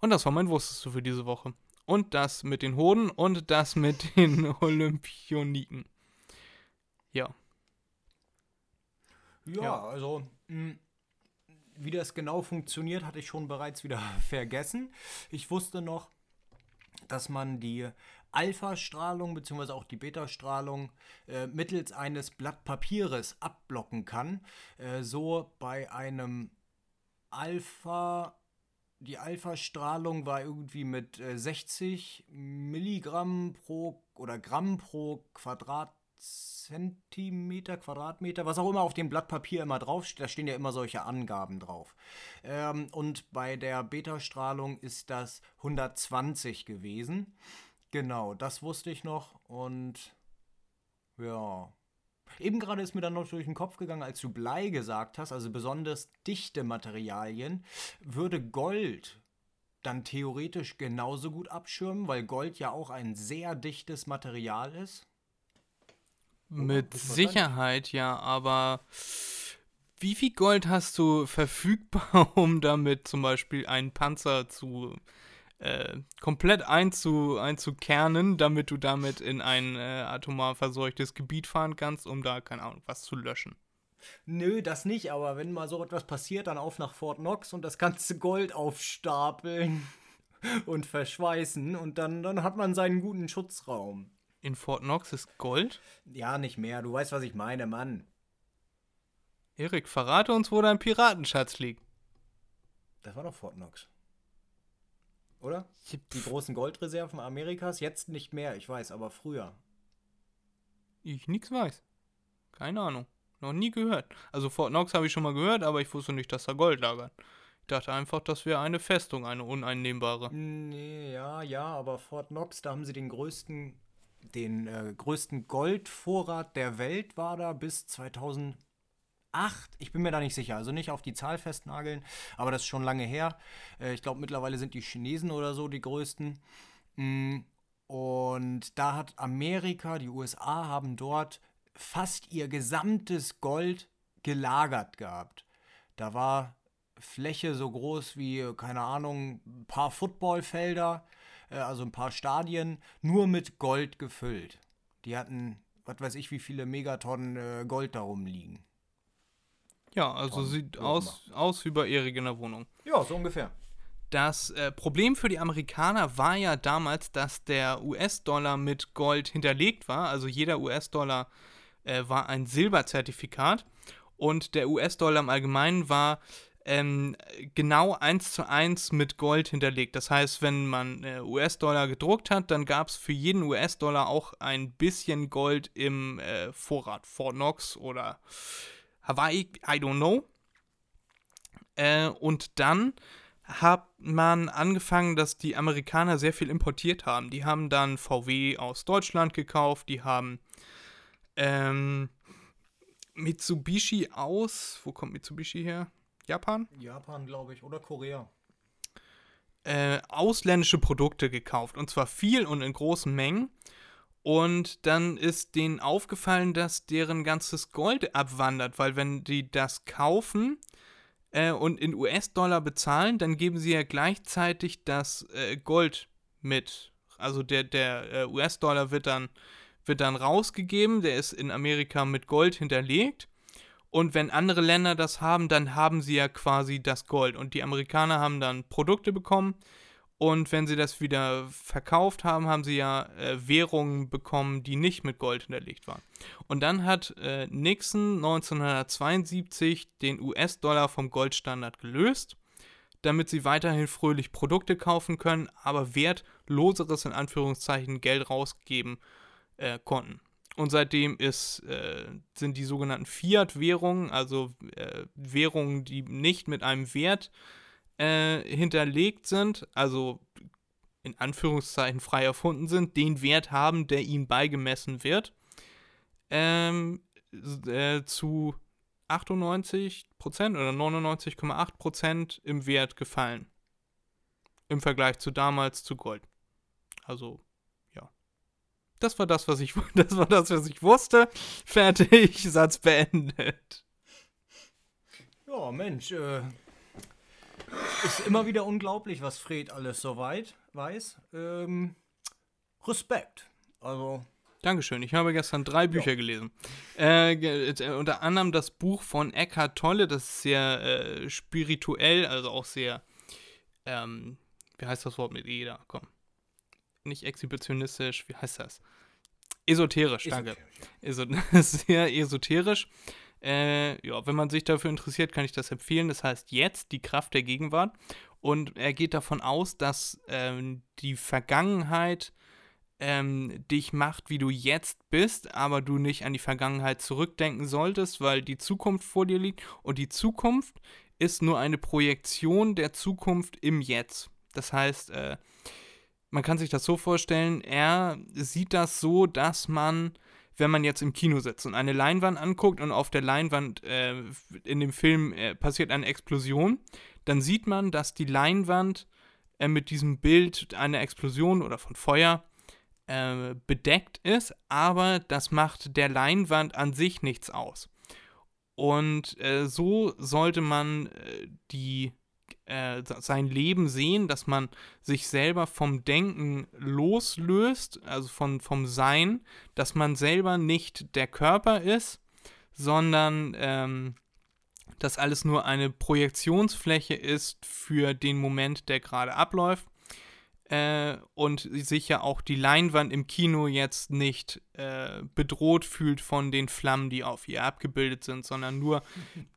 Und das war mein Wusstest du für diese Woche. Und das mit den Hoden und das mit den Olympioniken. Ja. Ja, Ja. also mh, wie das genau funktioniert, hatte ich schon bereits wieder vergessen. Ich wusste noch, dass man die Alpha-Strahlung bzw. auch die Beta-Strahlung äh, mittels eines Blatt Papieres abblocken kann. Äh, so bei einem Alpha, die Alpha-Strahlung war irgendwie mit äh, 60 Milligramm pro oder Gramm pro Quadratzentimeter, Quadratmeter, was auch immer auf dem Blatt Papier immer draufsteht. Da stehen ja immer solche Angaben drauf. Ähm, und bei der Beta-Strahlung ist das 120 gewesen. Genau, das wusste ich noch und ja. Eben gerade ist mir dann noch durch den Kopf gegangen, als du Blei gesagt hast, also besonders dichte Materialien, würde Gold dann theoretisch genauso gut abschirmen, weil Gold ja auch ein sehr dichtes Material ist. Mit ist wahrscheinlich. Sicherheit, ja, aber wie viel Gold hast du verfügbar, um damit zum Beispiel einen Panzer zu äh, komplett einzu, einzukernen, damit du damit in ein äh, atomar verseuchtes Gebiet fahren kannst, um da, keine Ahnung, was zu löschen? Nö, das nicht, aber wenn mal so etwas passiert, dann auf nach Fort Knox und das ganze Gold aufstapeln und verschweißen und dann, dann hat man seinen guten Schutzraum. In Fort Knox ist Gold? Ja, nicht mehr, du weißt, was ich meine, Mann. Erik, verrate uns, wo dein Piratenschatz liegt. Das war doch Fort Knox. Oder? Die großen Goldreserven Amerikas, jetzt nicht mehr, ich weiß, aber früher. Ich nix weiß. Keine Ahnung. Noch nie gehört. Also Fort Knox habe ich schon mal gehört, aber ich wusste nicht, dass da Gold lagert. Ich dachte einfach, das wäre eine Festung, eine uneinnehmbare. Nee, ja, ja, aber Fort Knox, da haben sie den größten, den äh, größten Goldvorrat der Welt war da bis 2008. Ich bin mir da nicht sicher, also nicht auf die Zahl festnageln, aber das ist schon lange her. Äh, ich glaube, mittlerweile sind die Chinesen oder so die größten. Mm, Und da hat Amerika, die USA haben dort fast ihr gesamtes Gold gelagert gehabt. Da war Fläche so groß wie, keine Ahnung, ein paar Footballfelder, äh, also ein paar Stadien, nur mit Gold gefüllt. Die hatten, was weiß ich, wie viele Megatonnen äh, Gold da rumliegen. Ja, also Toll. sieht aus, aus wie bei Erik in der Wohnung. Ja, so ungefähr. Das äh, Problem für die Amerikaner war ja damals, dass der US-Dollar mit Gold hinterlegt war. Also jeder US-Dollar äh, war ein Silberzertifikat. Und der US-Dollar im Allgemeinen war ähm, genau eins zu eins mit Gold hinterlegt. Das heißt, wenn man äh, US-Dollar gedruckt hat, dann gab es für jeden US-Dollar auch ein bisschen Gold im äh, Vorrat. Fort Knox oder Hawaii, I don't know. Äh, und dann hat man angefangen, dass die Amerikaner sehr viel importiert haben. Die haben dann VW aus Deutschland gekauft, die haben ähm, Mitsubishi aus, wo kommt Mitsubishi her? Japan? Japan, glaube ich, oder Korea. Äh, ausländische Produkte gekauft. Und zwar viel und in großen Mengen. Und dann ist denen aufgefallen, dass deren ganzes Gold abwandert, weil wenn die das kaufen äh, und in US-Dollar bezahlen, dann geben sie ja gleichzeitig das äh, Gold mit. Also der, der äh, US-Dollar wird dann, wird dann rausgegeben, der ist in Amerika mit Gold hinterlegt. Und wenn andere Länder das haben, dann haben sie ja quasi das Gold. Und die Amerikaner haben dann Produkte bekommen. Und wenn sie das wieder verkauft haben, haben sie ja äh, Währungen bekommen, die nicht mit Gold hinterlegt waren. Und dann hat äh, Nixon 1972 den US-Dollar vom Goldstandard gelöst, damit sie weiterhin fröhlich Produkte kaufen können, aber wertloseres in Anführungszeichen Geld rausgeben äh, konnten. Und seitdem ist, äh, sind die sogenannten Fiat-Währungen, also äh, Währungen, die nicht mit einem Wert äh, hinterlegt sind, also in Anführungszeichen frei erfunden sind, den Wert haben, der ihm beigemessen wird, ähm, äh, zu 98% oder 99,8% im Wert gefallen. Im Vergleich zu damals zu Gold. Also. Das war das, was ich, das war das, was ich wusste. Fertig, Satz beendet. Ja, Mensch, äh, ist immer wieder unglaublich, was Fred alles so weit weiß. Ähm, Respekt. Also, Dankeschön. Ich habe gestern drei Bücher gelesen. Äh, äh, unter anderem das Buch von Eckhart Tolle, das ist sehr äh, spirituell, also auch sehr, ähm, wie heißt das Wort mit da? Komm. Nicht exhibitionistisch, wie heißt das? Esoterisch, danke. Eso sehr esoterisch. Äh, ja, wenn man sich dafür interessiert, kann ich das empfehlen. Das heißt jetzt die Kraft der Gegenwart. Und er geht davon aus, dass ähm, die Vergangenheit ähm, dich macht, wie du jetzt bist, aber du nicht an die Vergangenheit zurückdenken solltest, weil die Zukunft vor dir liegt. Und die Zukunft ist nur eine Projektion der Zukunft im Jetzt. Das heißt, äh, man kann sich das so vorstellen, er sieht das so, dass man, wenn man jetzt im Kino sitzt und eine Leinwand anguckt und auf der Leinwand äh, in dem Film äh, passiert eine Explosion, dann sieht man, dass die Leinwand äh, mit diesem Bild einer Explosion oder von Feuer äh, bedeckt ist, aber das macht der Leinwand an sich nichts aus. Und äh, so sollte man äh, die, äh, sein Leben sehen, dass man sich selber vom Denken loslöst, also von, vom Sein, dass man selber nicht der Körper ist, sondern ähm, dass alles nur eine Projektionsfläche ist für den Moment, der gerade abläuft äh, und sich ja auch die Leinwand im Kino jetzt nicht äh, bedroht fühlt von den Flammen, die auf ihr abgebildet sind, sondern nur,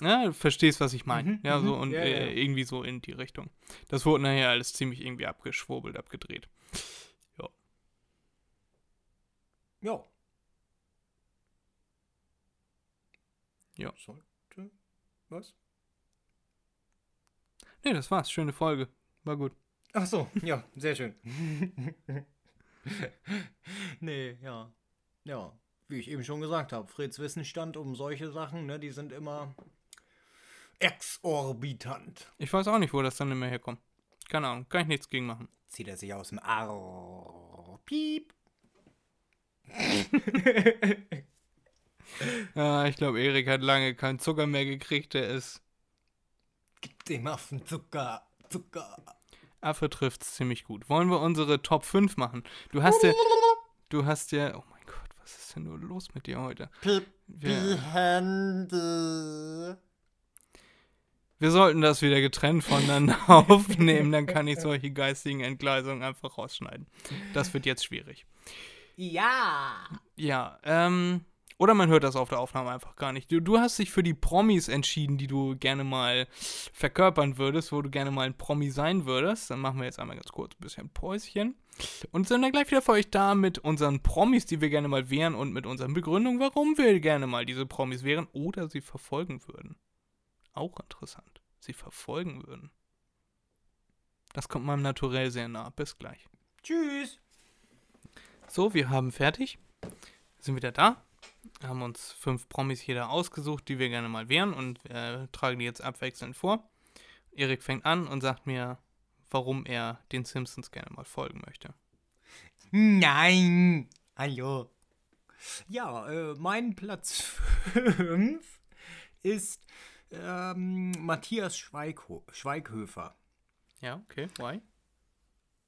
ja, du verstehst, was ich meine. Mhm, ja, so mhm, und ja, äh, ja. irgendwie so in die Richtung. Das wurde nachher alles ziemlich irgendwie abgeschwurbelt, abgedreht. ja. Ja. Sollte. Was? Nee, das war's. Schöne Folge. War gut. Ach so, ja, sehr schön. nee, ja. Ja, wie ich eben schon gesagt habe, Freds Wissensstand um solche Sachen, ne, die sind immer exorbitant. Ich weiß auch nicht, wo das dann immer herkommt. Keine Ahnung. Kann ich nichts gegen machen. Zieht er sich aus dem Arr. Piep. Ja, ich glaube, Erik hat lange keinen Zucker mehr gekriegt. Der ist. Gib dem Affen Zucker. Zucker. Affe trifft's ziemlich gut. Wollen wir unsere Top 5 machen? Du hast ja. Du hast ja. Oh mein Gott, was ist denn nur los mit dir heute? Piep. Wir, Hände. Wir sollten das wieder getrennt voneinander aufnehmen, dann kann ich solche geistigen Entgleisungen einfach rausschneiden. Das wird jetzt schwierig. Ja. Ja, ähm. Oder man hört das auf der Aufnahme einfach gar nicht. Du, du hast dich für die Promis entschieden, die du gerne mal verkörpern würdest, wo du gerne mal ein Promi sein würdest. Dann machen wir jetzt einmal ganz kurz ein bisschen Päuschen. Und sind dann gleich wieder für euch da mit unseren Promis, die wir gerne mal wären und mit unseren Begründungen, warum wir gerne mal diese Promis wären oder sie verfolgen würden. Auch interessant. Sie verfolgen würden. Das kommt meinem Naturell sehr nah. Bis gleich. Tschüss. So, wir haben fertig. Sind wieder da. Haben uns fünf Promis jeder ausgesucht, die wir gerne mal wären und äh, tragen die jetzt abwechselnd vor. Erik fängt an und sagt mir, warum er den Simpsons gerne mal folgen möchte. Nein. Hallo. Ja, äh, mein Platz 5 ist ähm, Matthias Schweigho Schweighöfer. Ja, okay, why?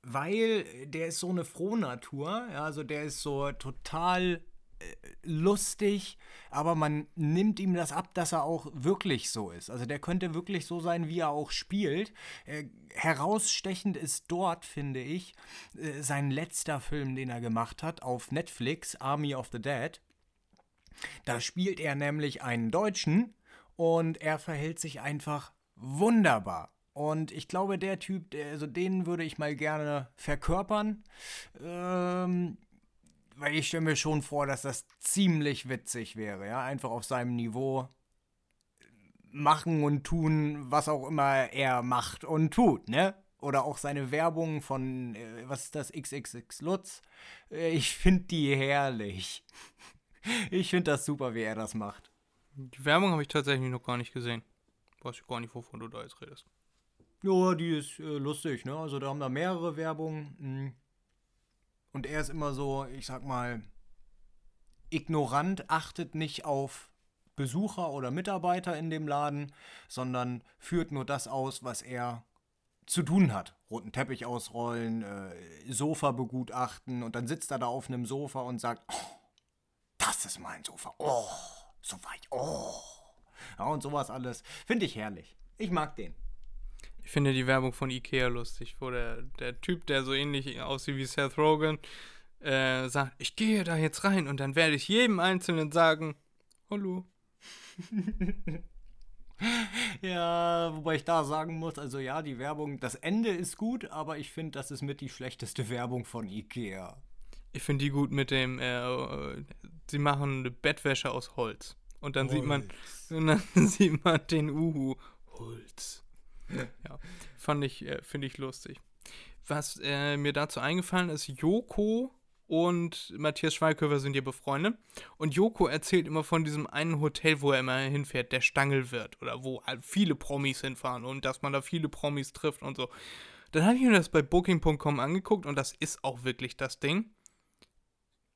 Weil der ist so eine Frohnatur, ja, also der ist so total äh, lustig, aber man nimmt ihm das ab, dass er auch wirklich so ist. Also der könnte wirklich so sein, wie er auch spielt. Äh, herausstechend ist dort, finde ich, äh, sein letzter Film, den er gemacht hat auf Netflix, Army of the Dead. Da spielt er nämlich einen Deutschen und er verhält sich einfach wunderbar. Und ich glaube, der Typ, der, also den würde ich mal gerne verkörpern. Ähm, weil ich stelle mir schon vor, dass das ziemlich witzig wäre, ja, einfach auf seinem Niveau machen und tun, was auch immer er macht und tut, ne? Oder auch seine Werbung von, äh, was ist das, XXX Lutz. Äh, ich finde die herrlich. Ich finde das super, wie er das macht. Die Werbung habe ich tatsächlich noch gar nicht gesehen. Weiß ich gar nicht, wovon du da jetzt redest. Ja, die ist äh, lustig, ne? Also da haben da mehrere Werbungen. mm. Und er ist immer so, ich sag mal, ignorant, achtet nicht auf Besucher oder Mitarbeiter in dem Laden, sondern führt nur das aus, was er zu tun hat. Roten Teppich ausrollen, äh, Sofa begutachten und dann sitzt er da auf einem Sofa und sagt, oh, das ist mein Sofa. Oh, so weit. Oh. Ja, und sowas alles. Finde ich herrlich. Ich mag den. Ich finde die Werbung von Ikea lustig, wo der, der Typ, der so ähnlich aussieht wie Seth Rogen, äh, sagt, ich gehe da jetzt rein und dann werde ich jedem Einzelnen sagen, hallo. Ja, wobei ich da sagen muss, also ja, die Werbung, das Ende ist gut, aber ich finde, das ist mit die schlechteste Werbung von Ikea. Ich finde die gut mit dem, äh, äh, sie machen eine Bettwäsche aus Holz. Und dann sieht man, und dann sieht man den Uhu. Holz. Ja, fand ich, äh, finde ich lustig. Was äh, mir dazu eingefallen ist, Joko und Matthias Schweighöfer sind ja befreundet. Und Joko erzählt immer von diesem einen Hotel, wo er immer hinfährt, der Stangel wird. Oder wo viele Promis hinfahren und dass man da viele Promis trifft und so. Dann habe ich mir das bei Booking.com angeguckt und das ist auch wirklich das Ding.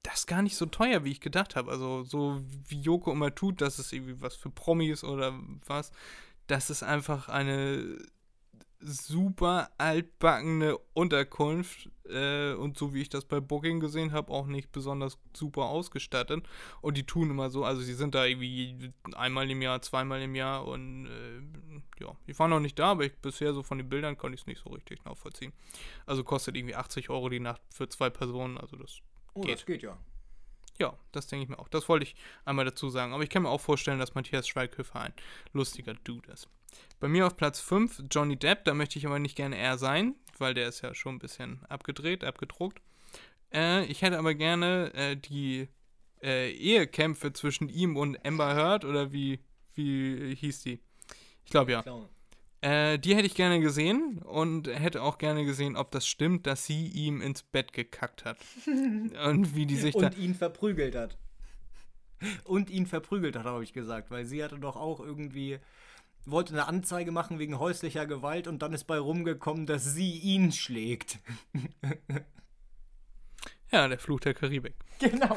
Das ist gar nicht so teuer, wie ich gedacht habe. Also, so wie Joko immer tut, das ist irgendwie was für Promis oder was. Das ist einfach eine super altbackene Unterkunft äh, und so wie ich das bei Booking gesehen habe, auch nicht besonders super ausgestattet. Und die tun immer so, also sie sind da irgendwie einmal im Jahr, zweimal im Jahr und äh, ja, ich war noch nicht da, aber ich, bisher so von den Bildern konnte ich es nicht so richtig nachvollziehen. Also kostet irgendwie 80 Euro die Nacht für zwei Personen, also das Oh, Geht. das geht ja. ja, das denke ich mir auch. Das wollte ich einmal dazu sagen. Aber ich kann mir auch vorstellen, dass Matthias Schweighöfer ein lustiger Dude ist. Bei mir auf Platz 5 Johnny Depp. Da möchte ich aber nicht gerne er sein, weil der ist ja schon ein bisschen abgedreht, abgedruckt. Äh, ich hätte aber gerne äh, die äh, Ehekämpfe zwischen ihm und Amber Heard oder wie, wie hieß die? Ich glaube ja. Äh, die hätte ich gerne gesehen und hätte auch gerne gesehen, ob das stimmt, dass sie ihm ins Bett gekackt hat. und wie die sich da. Und ihn verprügelt hat. Und ihn verprügelt hat, habe ich gesagt, weil sie hatte doch auch irgendwie wollte eine Anzeige machen wegen häuslicher Gewalt und dann ist bei rumgekommen, dass sie ihn schlägt. Ja, der Fluch der Karibik. Genau.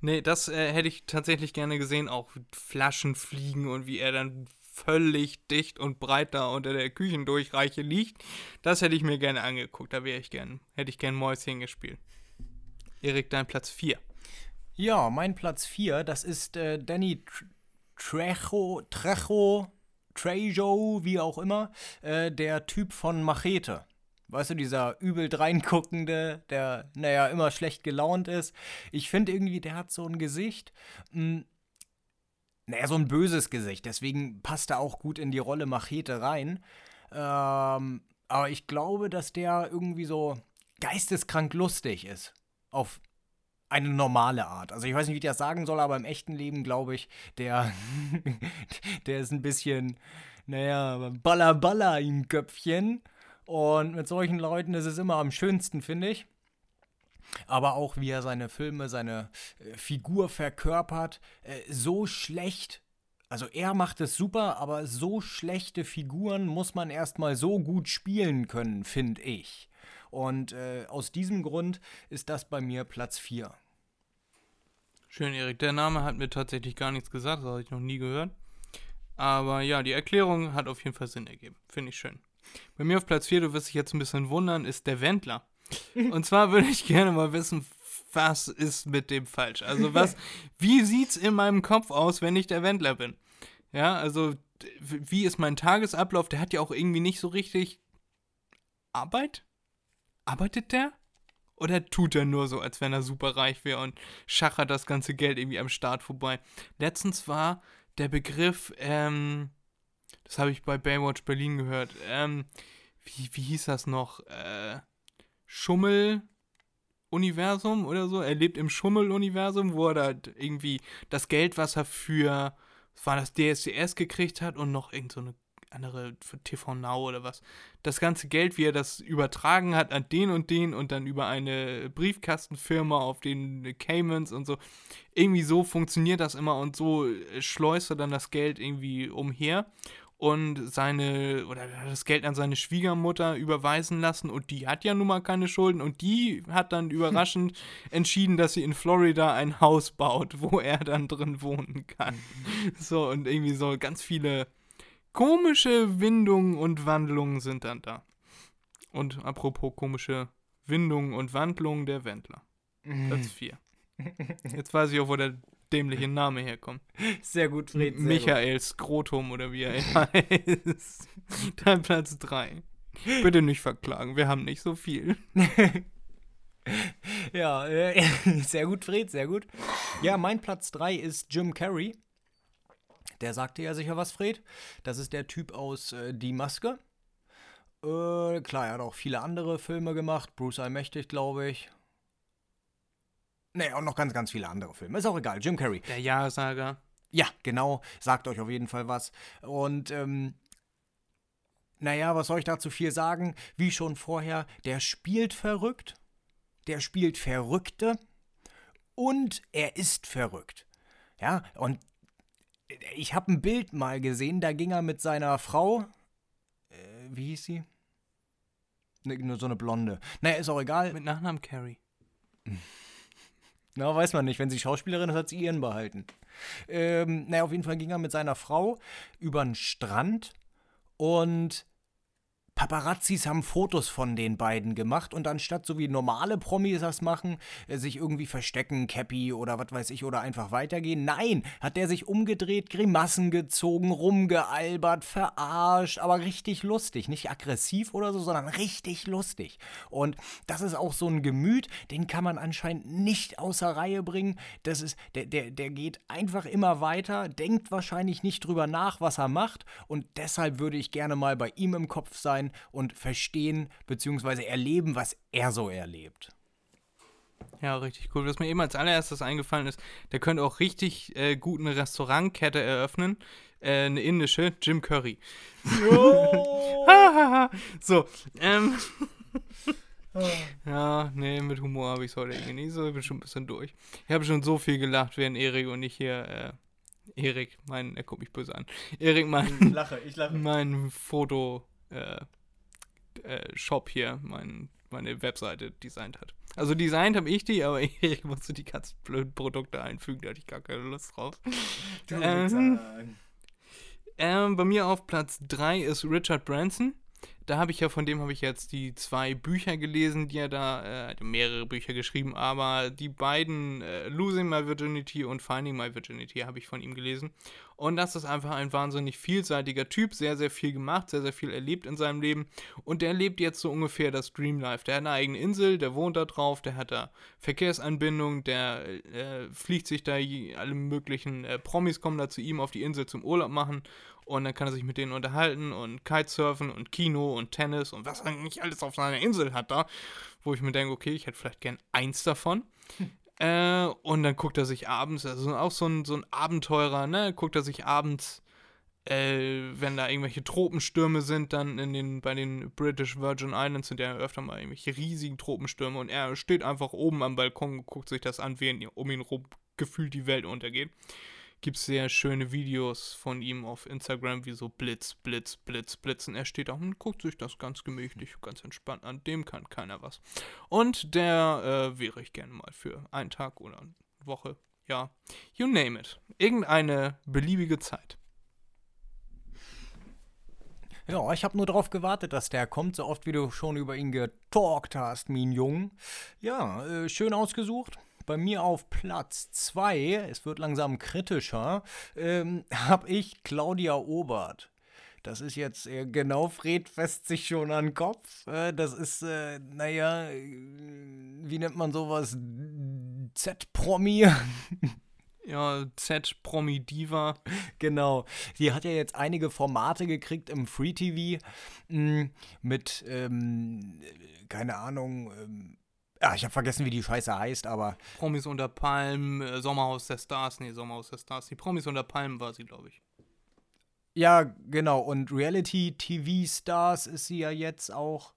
Nee, das äh, hätte ich tatsächlich gerne gesehen, auch Flaschen fliegen und wie er dann völlig dicht und breit da unter der Küchendurchreiche liegt. Das hätte ich mir gerne angeguckt. Da wäre ich gern, hätte ich gern Mäuschen gespielt. Erik, dein Platz 4. Ja, mein Platz 4, das ist äh, Danny Tr- Trejo, Trejo, Trejo, wie auch immer, äh, der Typ von Machete. Weißt du, dieser übel dreinguckende, der, naja, immer schlecht gelaunt ist. Ich finde irgendwie, der hat so ein Gesicht, mh, naja, so ein böses Gesicht. Deswegen passt er auch gut in die Rolle Machete rein. Ähm, aber ich glaube, dass der irgendwie so geisteskrank lustig ist. Auf eine normale Art. Also ich weiß nicht, wie ich das sagen soll, aber im echten Leben glaube ich, der, der ist ein bisschen, naja, baller baller im Köpfchen. Und mit solchen Leuten ist es immer am schönsten, finde ich. Aber auch wie er seine Filme, seine äh, Figur verkörpert, äh, so schlecht. Also er macht es super, aber so schlechte Figuren muss man erstmal so gut spielen können, finde ich. Und äh, aus diesem Grund ist das bei mir Platz 4. Schön, Erik. Der Name hat mir tatsächlich gar nichts gesagt, das habe ich noch nie gehört. Aber ja, die Erklärung hat auf jeden Fall Sinn ergeben. Finde ich schön. Bei mir auf Platz 4, du wirst dich jetzt ein bisschen wundern, ist der Wendler. Und zwar würde ich gerne mal wissen, was ist mit dem falsch? Also was, wie sieht's in meinem Kopf aus, wenn ich der Wendler bin? Ja, also wie ist mein Tagesablauf? Der hat ja auch irgendwie nicht so richtig Arbeit? Arbeitet der? Oder tut er nur so, als wenn er super reich wäre und schachert das ganze Geld irgendwie am Start vorbei? Letztens war der Begriff, ähm, das habe ich bei Baywatch Berlin gehört, ähm, wie, wie hieß das noch? Äh, Schummel Universum oder so. Er lebt im Schummel-Universum, wo er da irgendwie das Geld, was er für, war das DSDS gekriegt hat und noch irgend so eine andere für TV Now oder was. Das ganze Geld, wie er das übertragen hat an den und den und dann über eine Briefkastenfirma auf den Caymans und so. Irgendwie so funktioniert das immer und so schleust er dann das Geld irgendwie umher und seine oder das Geld an seine Schwiegermutter überweisen lassen und die hat ja nun mal keine Schulden und die hat dann überraschend entschieden, dass sie in Florida ein Haus baut, wo er dann drin wohnen kann. So und irgendwie so ganz viele komische Windungen und Wandlungen sind dann da. Und apropos komische Windungen und Wandlungen der Wendler. Platz 4. Jetzt weiß ich auch, wo der dämliche Name herkommt. Sehr gut, Fred. Sehr Michael Skrotum oder wie er heißt. Dann Platz 3. Bitte nicht verklagen, wir haben nicht so viel. Ja, äh, sehr gut, Fred, sehr gut. Ja, mein Platz 3 ist Jim Carrey. Der sagte ja sicher was, Fred. Das ist der Typ aus äh, Die Maske. Äh, klar, er hat auch viele andere Filme gemacht. Bruce Allmächtig, glaube ich. Nee, und noch ganz, ganz viele andere Filme. Ist auch egal. Jim Carrey. Der Ja-Sager. Ja, genau. Sagt euch auf jeden Fall was. Und, ähm, naja, was soll ich dazu viel sagen? Wie schon vorher, der spielt verrückt. Der spielt Verrückte. Und er ist verrückt. Ja, und ich habe ein Bild mal gesehen, da ging er mit seiner Frau. Äh, wie hieß sie? Ne, nur so eine Blonde. Naja, ist auch egal. Mit Nachnamen Carrie. Na, weiß man nicht. Wenn sie Schauspielerin ist, hat sie ihren behalten. Ähm, naja, auf jeden Fall ging er mit seiner Frau über den Strand und Paparazzis haben Fotos von den beiden gemacht und anstatt so wie normale Promis das machen, äh, sich irgendwie verstecken, Cappy oder was weiß ich, oder einfach weitergehen. Nein, hat der sich umgedreht, Grimassen gezogen, rumgealbert, verarscht, aber richtig lustig. Nicht aggressiv oder so, sondern richtig lustig. Und das ist auch so ein Gemüt, den kann man anscheinend nicht außer Reihe bringen. Das ist, der, der, der geht einfach immer weiter, denkt wahrscheinlich nicht drüber nach, was er macht. Und deshalb würde ich gerne mal bei ihm im Kopf sein und verstehen bzw. erleben, was er so erlebt. Ja, richtig cool. Was mir eben als allererstes eingefallen ist, der könnte auch richtig äh, gut eine Restaurantkette eröffnen. Äh, eine indische, Jim Curry. so, ähm. ja, nee, mit Humor habe ich es heute irgendwie nicht so. Ich bin schon ein bisschen durch. Ich habe schon so viel gelacht, während Erik und ich hier. Äh, Erik, mein, er guckt mich böse an. Erik, mein. Ich lache, ich lache. Mein Foto. Äh, äh, Shop hier, mein, meine Webseite designt hat. Also designt habe ich die, aber ich musste die ganz blöden Produkte einfügen, da hatte ich gar keine Lust drauf. Ähm, ähm, bei mir auf Platz 3 ist Richard Branson. Da habe ich ja, von dem habe ich jetzt die zwei Bücher gelesen, die er da, äh, mehrere Bücher geschrieben, aber die beiden, äh, Losing My Virginity und Finding My Virginity, habe ich von ihm gelesen. Und das ist einfach ein wahnsinnig vielseitiger Typ, sehr, sehr viel gemacht, sehr, sehr viel erlebt in seinem Leben. Und der lebt jetzt so ungefähr das Dream Life. Der hat eine eigene Insel, der wohnt da drauf, der hat da Verkehrsanbindung, der äh, fliegt sich da, alle möglichen äh, Promis kommen da zu ihm auf die Insel zum Urlaub machen und dann kann er sich mit denen unterhalten und Kitesurfen und Kino und Tennis und was er nicht alles auf seiner Insel hat da, wo ich mir denke, okay, ich hätte vielleicht gern eins davon. Hm. Äh, und dann guckt er sich abends, also auch so ein, so ein Abenteurer, ne, guckt er sich abends, äh, wenn da irgendwelche Tropenstürme sind, dann in den, bei den British Virgin Islands sind ja öfter mal irgendwelche riesigen Tropenstürme und er steht einfach oben am Balkon und guckt sich das an, während um ihn rum gefühlt die Welt untergeht gibt es sehr schöne Videos von ihm auf Instagram, wie so Blitz, Blitz, Blitz, Blitz. Und er steht auch und guckt sich das ganz gemächlich, ganz entspannt an. Dem kann keiner was. Und der äh, wäre ich gerne mal für einen Tag oder eine Woche. Ja, you name it. Irgendeine beliebige Zeit. Ja, ich habe nur darauf gewartet, dass der kommt, so oft wie du schon über ihn getalkt hast, mein Jung. Ja, äh, schön ausgesucht bei mir auf Platz 2, es wird langsam kritischer, ähm, habe ich Claudia Obert. Das ist jetzt äh, genau, Fred fest sich schon an den Kopf. Äh, das ist, äh, naja, äh, wie nennt man sowas? Z-Promi. Ja, Z-Promi-Diva. Genau. Die hat ja jetzt einige Formate gekriegt im Free TV mm, mit, ähm, keine Ahnung, ähm, Ja, ich habe vergessen, wie die Scheiße heißt, aber Promis unter Palmen, äh, Sommerhaus der Stars, nee, Sommerhaus der Stars. Die Promis unter Palmen war sie, glaube ich. ja, genau. Und Reality-TV-Stars ist sie ja jetzt auch.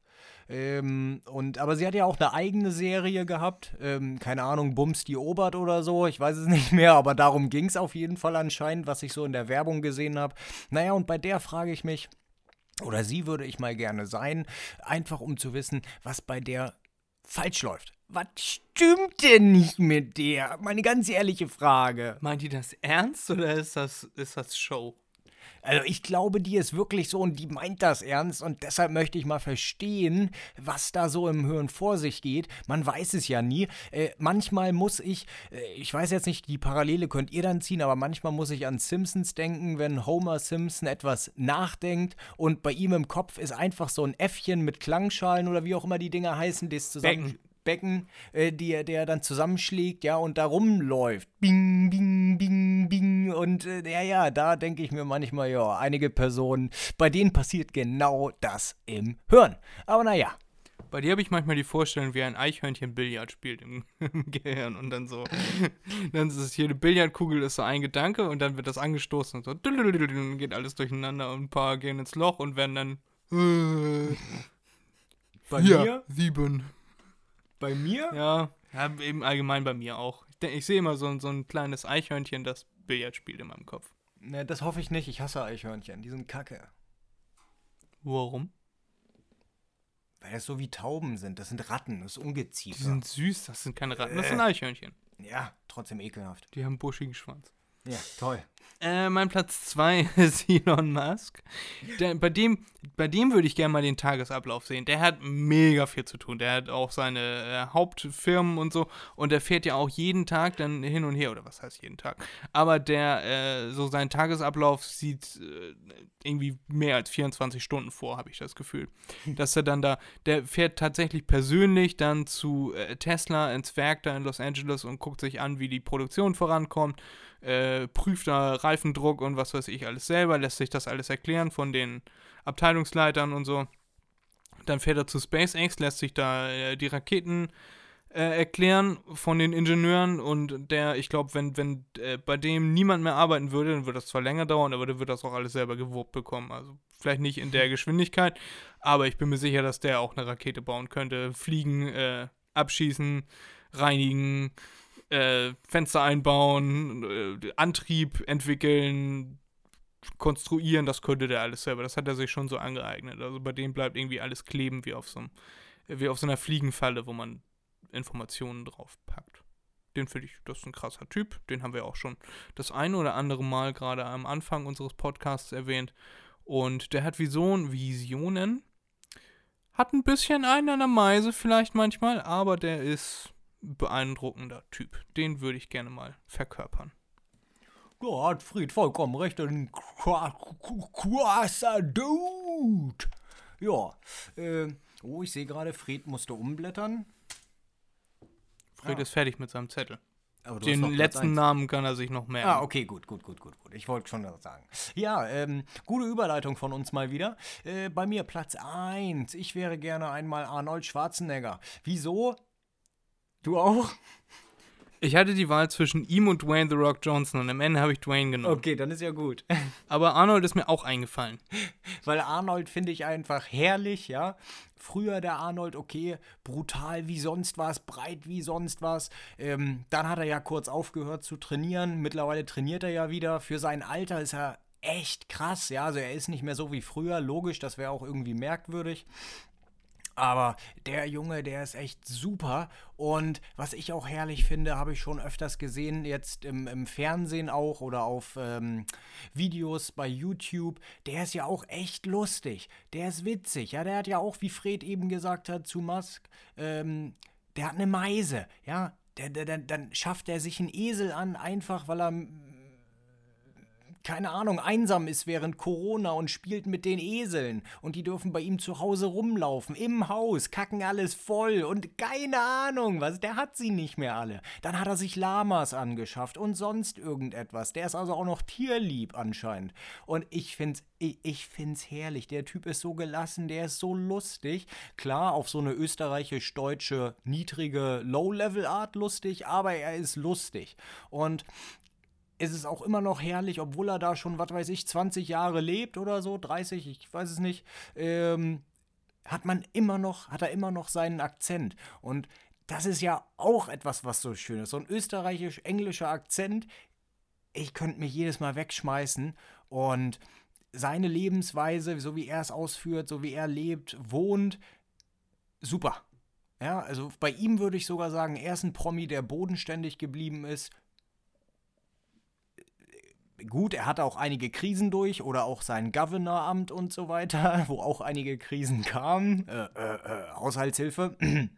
Ähm, und, aber sie hat ja auch eine eigene Serie gehabt. Ähm, keine Ahnung, Bums die Obert oder so. Ich weiß es nicht mehr, aber darum ging es auf jeden Fall anscheinend, was ich so in der Werbung gesehen habe. Naja, und bei der frage ich mich, oder sie würde ich mal gerne sein, einfach um zu wissen, was bei der falsch läuft. Was stimmt denn nicht mit der? Meine ganz ehrliche Frage. Meint die das ernst oder ist das, ist das Show? Also ich glaube, die ist wirklich so und die meint das ernst und deshalb möchte ich mal verstehen, was da so im Hirn vor sich geht. Man weiß es ja nie. Äh, manchmal muss ich, äh, ich weiß jetzt nicht, die Parallele könnt ihr dann ziehen, aber manchmal muss ich an Simpsons denken, wenn Homer Simpson etwas nachdenkt und bei ihm im Kopf ist einfach so ein Äffchen mit Klangschalen oder wie auch immer die Dinger heißen, das zusammen... Becken. Becken, äh, die, er- der er dann zusammenschlägt, ja, und da rumläuft. Bing, bing, bing, bing. Und äh, ja, ja, da denke ich mir manchmal, ja, einige Personen, bei denen passiert genau das im Hirn. Aber naja, Bei dir habe ich manchmal die Vorstellung, wie ein Eichhörnchen Billard spielt im, im Gehirn und dann so. Dann ist es hier eine Billardkugel, ist so ein Gedanke und dann wird das angestoßen und so. Dann geht alles durcheinander und ein paar gehen ins Loch und werden dann. Äh, bei ja, mir, sieben. Bei mir, Ja, ja, eben allgemein bei mir auch. Ich, ich sehe immer so, ein- so ein kleines Eichhörnchen, das Billard spielt in meinem Kopf. ne, das hoffe ich nicht. Ich hasse Eichhörnchen, die sind kacke. Warum? Weil das so wie Tauben sind. Das sind Ratten, das ist Die Ungeziefer. sind süß, das sind keine Ratten, das sind Eichhörnchen. ja, trotzdem ekelhaft. Die haben einen buschigen Schwanz. Ja, toll. Äh, mein Platz 2 ist Elon Musk. Der, bei, dem, bei dem würde ich gerne mal den Tagesablauf sehen. Der hat mega viel zu tun. Der hat auch seine äh, Hauptfirmen und so. Und der fährt ja auch jeden Tag dann hin und her. Oder was heißt jeden Tag? Aber der, äh, so sein Tagesablauf sieht äh, irgendwie mehr als 24 Stunden vor, habe ich das Gefühl. Dass er dann da, der fährt tatsächlich persönlich dann zu äh, Tesla ins Werk da in Los Angeles und guckt sich an, wie die Produktion vorankommt äh, prüft da Reifendruck und was weiß ich alles selber, lässt sich das alles erklären von den Abteilungsleitern und so. Dann fährt er zu SpaceX, lässt sich da äh, die Raketen äh, erklären von den Ingenieuren und der, ich glaube, wenn, wenn äh, bei dem niemand mehr arbeiten würde, dann würde das zwar länger dauern, aber der wird das auch alles selber gewuppt bekommen. Also vielleicht nicht in der Geschwindigkeit, aber ich bin mir sicher, dass der auch eine Rakete bauen könnte. Fliegen, äh, abschießen, reinigen, äh, Fenster einbauen, äh, Antrieb entwickeln, konstruieren, das könnte der alles selber. Das hat er sich schon so angeeignet. Also bei dem bleibt irgendwie alles kleben wie auf so, einem, wie auf so einer Fliegenfalle, wo man Informationen drauf packt. Den finde ich, das ist ein krasser Typ. Den haben wir auch schon das eine oder andere Mal gerade am Anfang unseres Podcasts erwähnt. Und der hat Vision, Visionen. Hat ein bisschen einen an der Meise vielleicht manchmal, aber der ist beeindruckender Typ. Den würde ich gerne mal verkörpern. Ja, hat Fried vollkommen recht. Ein krasser Dude. Ja, äh, oh, ich sehe gerade, Fried musste umblättern. Fred Ja. ist fertig mit seinem Zettel. Den letzten. Namen kann er sich noch merken. Ah, okay, gut, gut, gut, gut, gut. Ich wollte schon was sagen. Ja, ähm, gute Überleitung von uns mal wieder. Äh, bei mir Platz 1. Ich wäre gerne einmal Arnold Schwarzenegger. Wieso? Du auch? Ich hatte die Wahl zwischen ihm und Dwayne The Rock Johnson und am Ende habe ich Dwayne genommen. Okay, dann ist ja gut. Aber Arnold ist mir auch eingefallen. Weil Arnold finde ich einfach herrlich, ja. Früher der Arnold, okay, brutal wie sonst was, breit wie sonst was. Ähm, dann hat er ja kurz aufgehört zu trainieren. Mittlerweile trainiert er ja wieder. Für sein Alter ist er echt krass, ja. Also er ist nicht mehr so wie früher. Logisch, das wäre auch irgendwie merkwürdig. Aber der Junge, der ist echt super. Und was ich auch herrlich finde, habe ich schon öfters gesehen, jetzt im, im Fernsehen auch oder auf ähm, Videos bei YouTube. Der ist ja auch echt lustig. Der ist witzig. Ja, der hat ja auch, wie Fred eben gesagt hat zu Musk, ähm, der hat eine Meise. Ja, der, der, der, dann schafft er sich einen Esel an, einfach weil er keine Ahnung, einsam ist während Corona und spielt mit den Eseln. Und die dürfen bei ihm zu Hause rumlaufen, im Haus, kacken alles voll und keine Ahnung, was, der hat sie nicht mehr alle. Dann hat er sich Lamas angeschafft und sonst irgendetwas. Der ist also auch noch tierlieb anscheinend. Und ich find's, ich, ich find's herrlich. Der Typ ist so gelassen, der ist so lustig. Klar, auf so eine österreichisch-deutsche, niedrige Low-Level-Art lustig, aber er ist lustig. Und es ist auch immer noch herrlich, obwohl er da schon, was weiß ich, 20 Jahre lebt oder so, 30, ich weiß es nicht, ähm, hat man immer noch, hat er immer noch seinen Akzent. Und das ist ja auch etwas, was so schön ist. So ein österreichisch-englischer Akzent, ich könnte mich jedes Mal wegschmeißen und seine Lebensweise, so wie er es ausführt, so wie er lebt, wohnt, super. Ja, also bei ihm würde ich sogar sagen, er ist ein Promi, der bodenständig geblieben ist, gut, er hatte auch einige Krisen durch oder auch sein Governoramt und so weiter, wo auch einige Krisen kamen. Äh, äh, äh, Haushaltshilfe.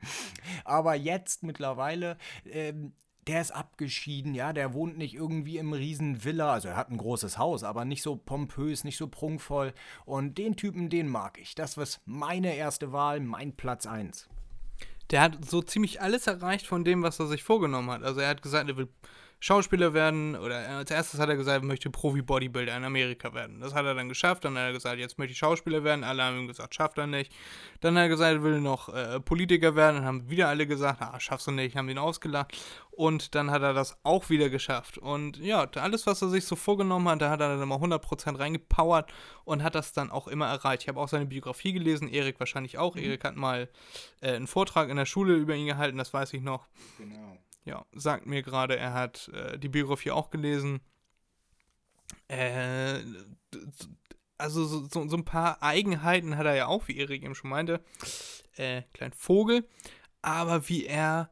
Aber jetzt mittlerweile. Ähm, der ist abgeschieden, ja, der wohnt nicht irgendwie im riesen Villa, also er hat ein großes Haus, aber nicht so pompös, nicht so prunkvoll und den Typen, den mag ich. Das war meine erste Wahl, mein Platz 1. Der hat so ziemlich alles erreicht von dem, was er sich vorgenommen hat. Also er hat gesagt, er will Schauspieler werden oder als erstes hat er gesagt, er möchte Profi-Bodybuilder in Amerika werden. Das hat er dann geschafft. Dann hat er gesagt, jetzt möchte ich Schauspieler werden. Alle haben ihm gesagt, schafft er nicht. Dann hat er gesagt, er will noch äh, Politiker werden. Dann haben wieder alle gesagt, ah, schaffst du nicht, haben ihn ausgelacht. Und dann hat er das auch wieder geschafft. Und ja, alles, was er sich so vorgenommen hat, da hat er dann immer 100% reingepowert und hat das dann auch immer erreicht. Ich habe auch seine Biografie gelesen, Erik wahrscheinlich auch. Mhm. Erik hat mal äh, einen Vortrag in der Schule über ihn gehalten, das weiß ich noch. Genau ja, sagt mir gerade, er hat äh, die Biografie auch gelesen. Äh, also so, so, so, ein paar Eigenheiten hat er ja auch, wie Erik eben schon meinte. Äh, kleinen Vogel. Aber wie er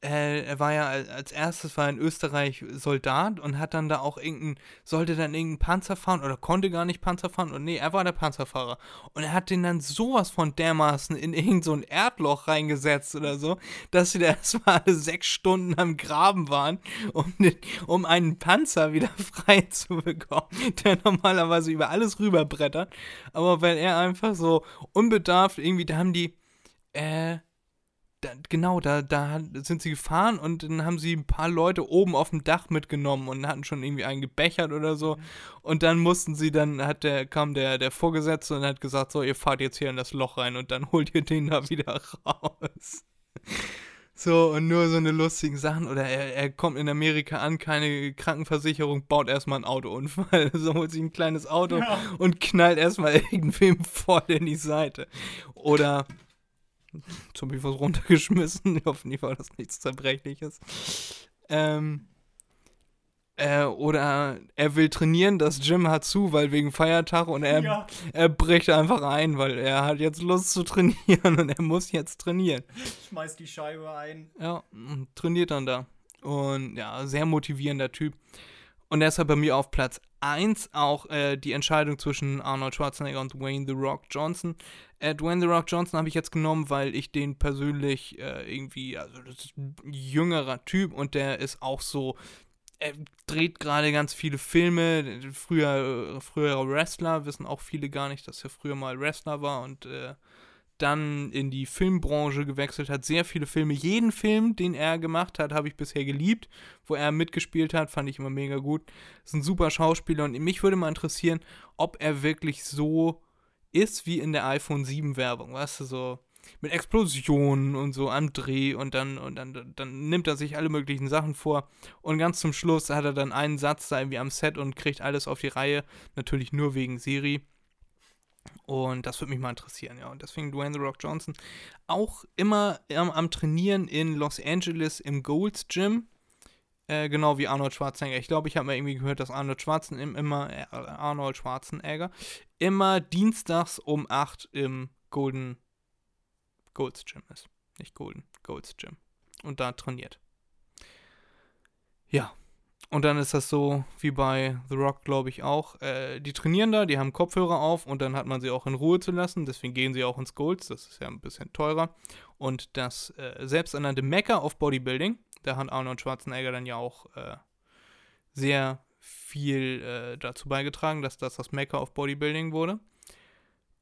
er war ja als erstes war in Österreich Soldat und hat dann da auch irgendeinen, sollte dann irgendeinen Panzer fahren oder konnte gar nicht Panzer fahren und nee, er war der Panzerfahrer. Und er hat den dann sowas von dermaßen in irgendein so Erdloch reingesetzt oder so, dass sie da erstmal alle sechs Stunden am Graben waren, um, den, um einen Panzer wieder frei zu bekommen, der normalerweise über alles rüberbrettert. Aber weil er einfach so unbedarft irgendwie, da haben die, äh, da, genau, da, da sind sie gefahren und dann haben sie ein paar Leute oben auf dem Dach mitgenommen und hatten schon irgendwie einen gebechert oder so. Mhm. Und dann mussten sie, dann hat der, kam der, der Vorgesetzte und hat gesagt, so, ihr fahrt jetzt hier in das Loch rein und dann holt ihr den da wieder raus. So, und nur so eine lustigen Sachen. Oder er, er kommt in Amerika an, keine Krankenversicherung, baut erstmal einen Autounfall. So holt sich ein kleines Auto ja. und knallt erstmal irgendwem voll in die Seite. Oder Habe ich was runtergeschmissen. Ich hoffe nicht, war das nichts Zerbrechliches. Ähm, äh, oder er will trainieren, das Gym hat zu, weil wegen Feiertag und er, ja. er bricht einfach ein, weil er hat jetzt Lust zu trainieren und er muss jetzt trainieren. Schmeißt die Scheibe ein. Ja, und trainiert dann da. Und ja, sehr motivierender Typ. Und deshalb bei mir auf Platz 1 auch äh, die Entscheidung zwischen Arnold Schwarzenegger und Dwayne The Rock Johnson. Äh, Dwayne The Rock Johnson habe ich jetzt genommen, weil ich den persönlich äh, irgendwie, also das ist ein jüngerer Typ und der ist auch so, er dreht gerade ganz viele Filme. Früher, äh, früherer Wrestler, wissen auch viele gar nicht, dass er früher mal Wrestler war und äh, dann in die Filmbranche gewechselt hat, sehr viele Filme. Jeden Film, den er gemacht hat, habe ich bisher geliebt. Wo er mitgespielt hat, fand ich immer mega gut. Ist ein super Schauspieler und mich würde mal interessieren, ob er wirklich so ist wie in der iPhone 7 Werbung, weißt du, so mit Explosionen und so am Dreh und dann und dann, dann nimmt er sich alle möglichen Sachen vor und ganz zum Schluss hat er dann einen Satz da irgendwie am Set und kriegt alles auf die Reihe, natürlich nur wegen Siri. Und das würde mich mal interessieren, ja. Und deswegen Dwayne The Rock Johnson auch immer am, am Trainieren in Los Angeles im Gold's Gym. Äh, genau wie Arnold Schwarzenegger. Ich glaube, ich habe mal irgendwie gehört, dass Arnold Schwarzenegger immer, äh, Arnold Schwarzenegger immer dienstags um 8 im Golden Gold's Gym ist. Nicht Golden, Gold's Gym. Und da trainiert. Ja, und dann ist das so wie bei The Rock, glaube ich, auch. Äh, die trainieren da, die haben Kopfhörer auf und dann hat man sie auch in Ruhe zu lassen. Deswegen gehen sie auch ins Golds. Das ist ja ein bisschen teurer. Und das äh, selbsternannte Mecca auf Bodybuilding, da hat Arnold Schwarzenegger dann ja auch äh, sehr viel äh, dazu beigetragen, dass das das Mecker of Bodybuilding wurde.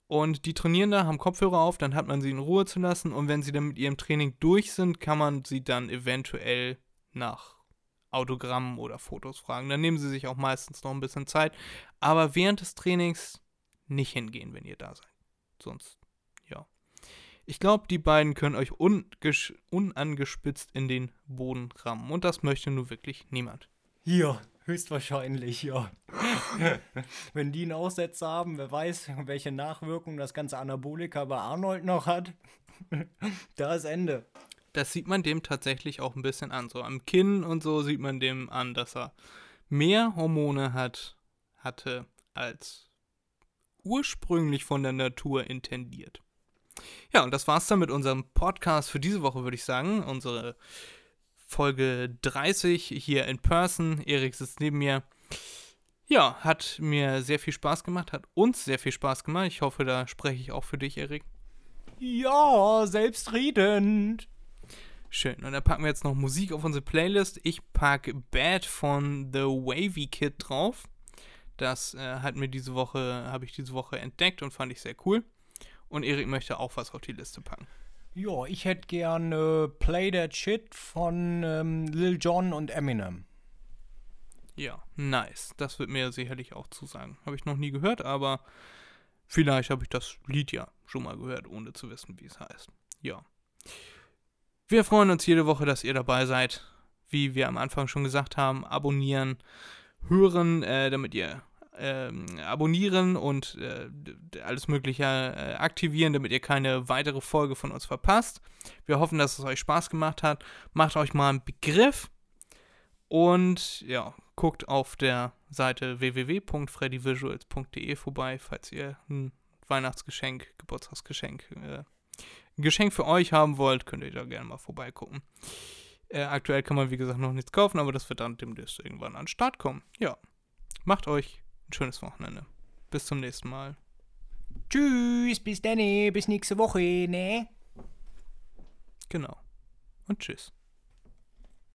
Und die trainieren da, haben Kopfhörer auf, dann hat man sie in Ruhe zu lassen und wenn sie dann mit ihrem Training durch sind, kann man sie dann eventuell nach Autogrammen oder Fotos fragen. Dann nehmen sie sich auch meistens noch ein bisschen Zeit, aber während des Trainings nicht hingehen, wenn ihr da seid. Sonst, ja. Ich glaube, die beiden können euch unangespitzt in den Boden rammen und das möchte nur wirklich niemand. Hier, höchstwahrscheinlich, ja. Wenn die einen Aussetzer haben, wer weiß, welche Nachwirkungen das ganze Anabolika bei Arnold noch hat. da ist Ende. Das sieht man dem tatsächlich auch ein bisschen an. So am Kinn und so sieht man dem an, dass er mehr Hormone hat, hatte als ursprünglich von der Natur intendiert. Ja, und das war's dann mit unserem Podcast für diese Woche, würde ich sagen. Unsere Folge 30 hier in Person. Erik sitzt neben mir. Ja, hat mir sehr viel Spaß gemacht, hat uns sehr viel Spaß gemacht. Ich hoffe, da spreche ich auch für dich, Erik. Ja, selbstredend. Schön. Und dann packen wir jetzt noch Musik auf unsere Playlist. Ich packe Bad von The Wavy Kid drauf. Das äh, hat mir diese Woche, habe ich diese Woche entdeckt und fand ich sehr cool. Und Erik möchte auch was auf die Liste packen. Ja, ich hätte gerne Play That Shit von ähm, Lil Jon und Eminem. Ja, nice. Das wird mir sicherlich auch zusagen. Habe ich noch nie gehört, aber vielleicht habe ich das Lied ja schon mal gehört, ohne zu wissen, wie es heißt. Ja. Wir freuen uns jede Woche, dass ihr dabei seid. Wie wir am Anfang schon gesagt haben, abonnieren, hören, äh, damit ihr ähm, abonnieren und äh, alles Mögliche äh, aktivieren, damit ihr keine weitere Folge von uns verpasst. Wir hoffen, dass es euch Spaß gemacht hat. Macht euch mal einen Begriff und ja, guckt auf der Seite www.freddyvisuals.de vorbei, falls ihr ein Weihnachtsgeschenk, Geburtstagsgeschenk, äh, ein Geschenk für euch haben wollt, könnt ihr da gerne mal vorbeigucken. Äh, aktuell kann man, wie gesagt, noch nichts kaufen, aber das wird dann demnächst irgendwann an den Start kommen. Ja, macht euch ein schönes Wochenende. Bis zum nächsten Mal. Tschüss, bis dann, bis nächste Woche, ne? Genau. Und tschüss.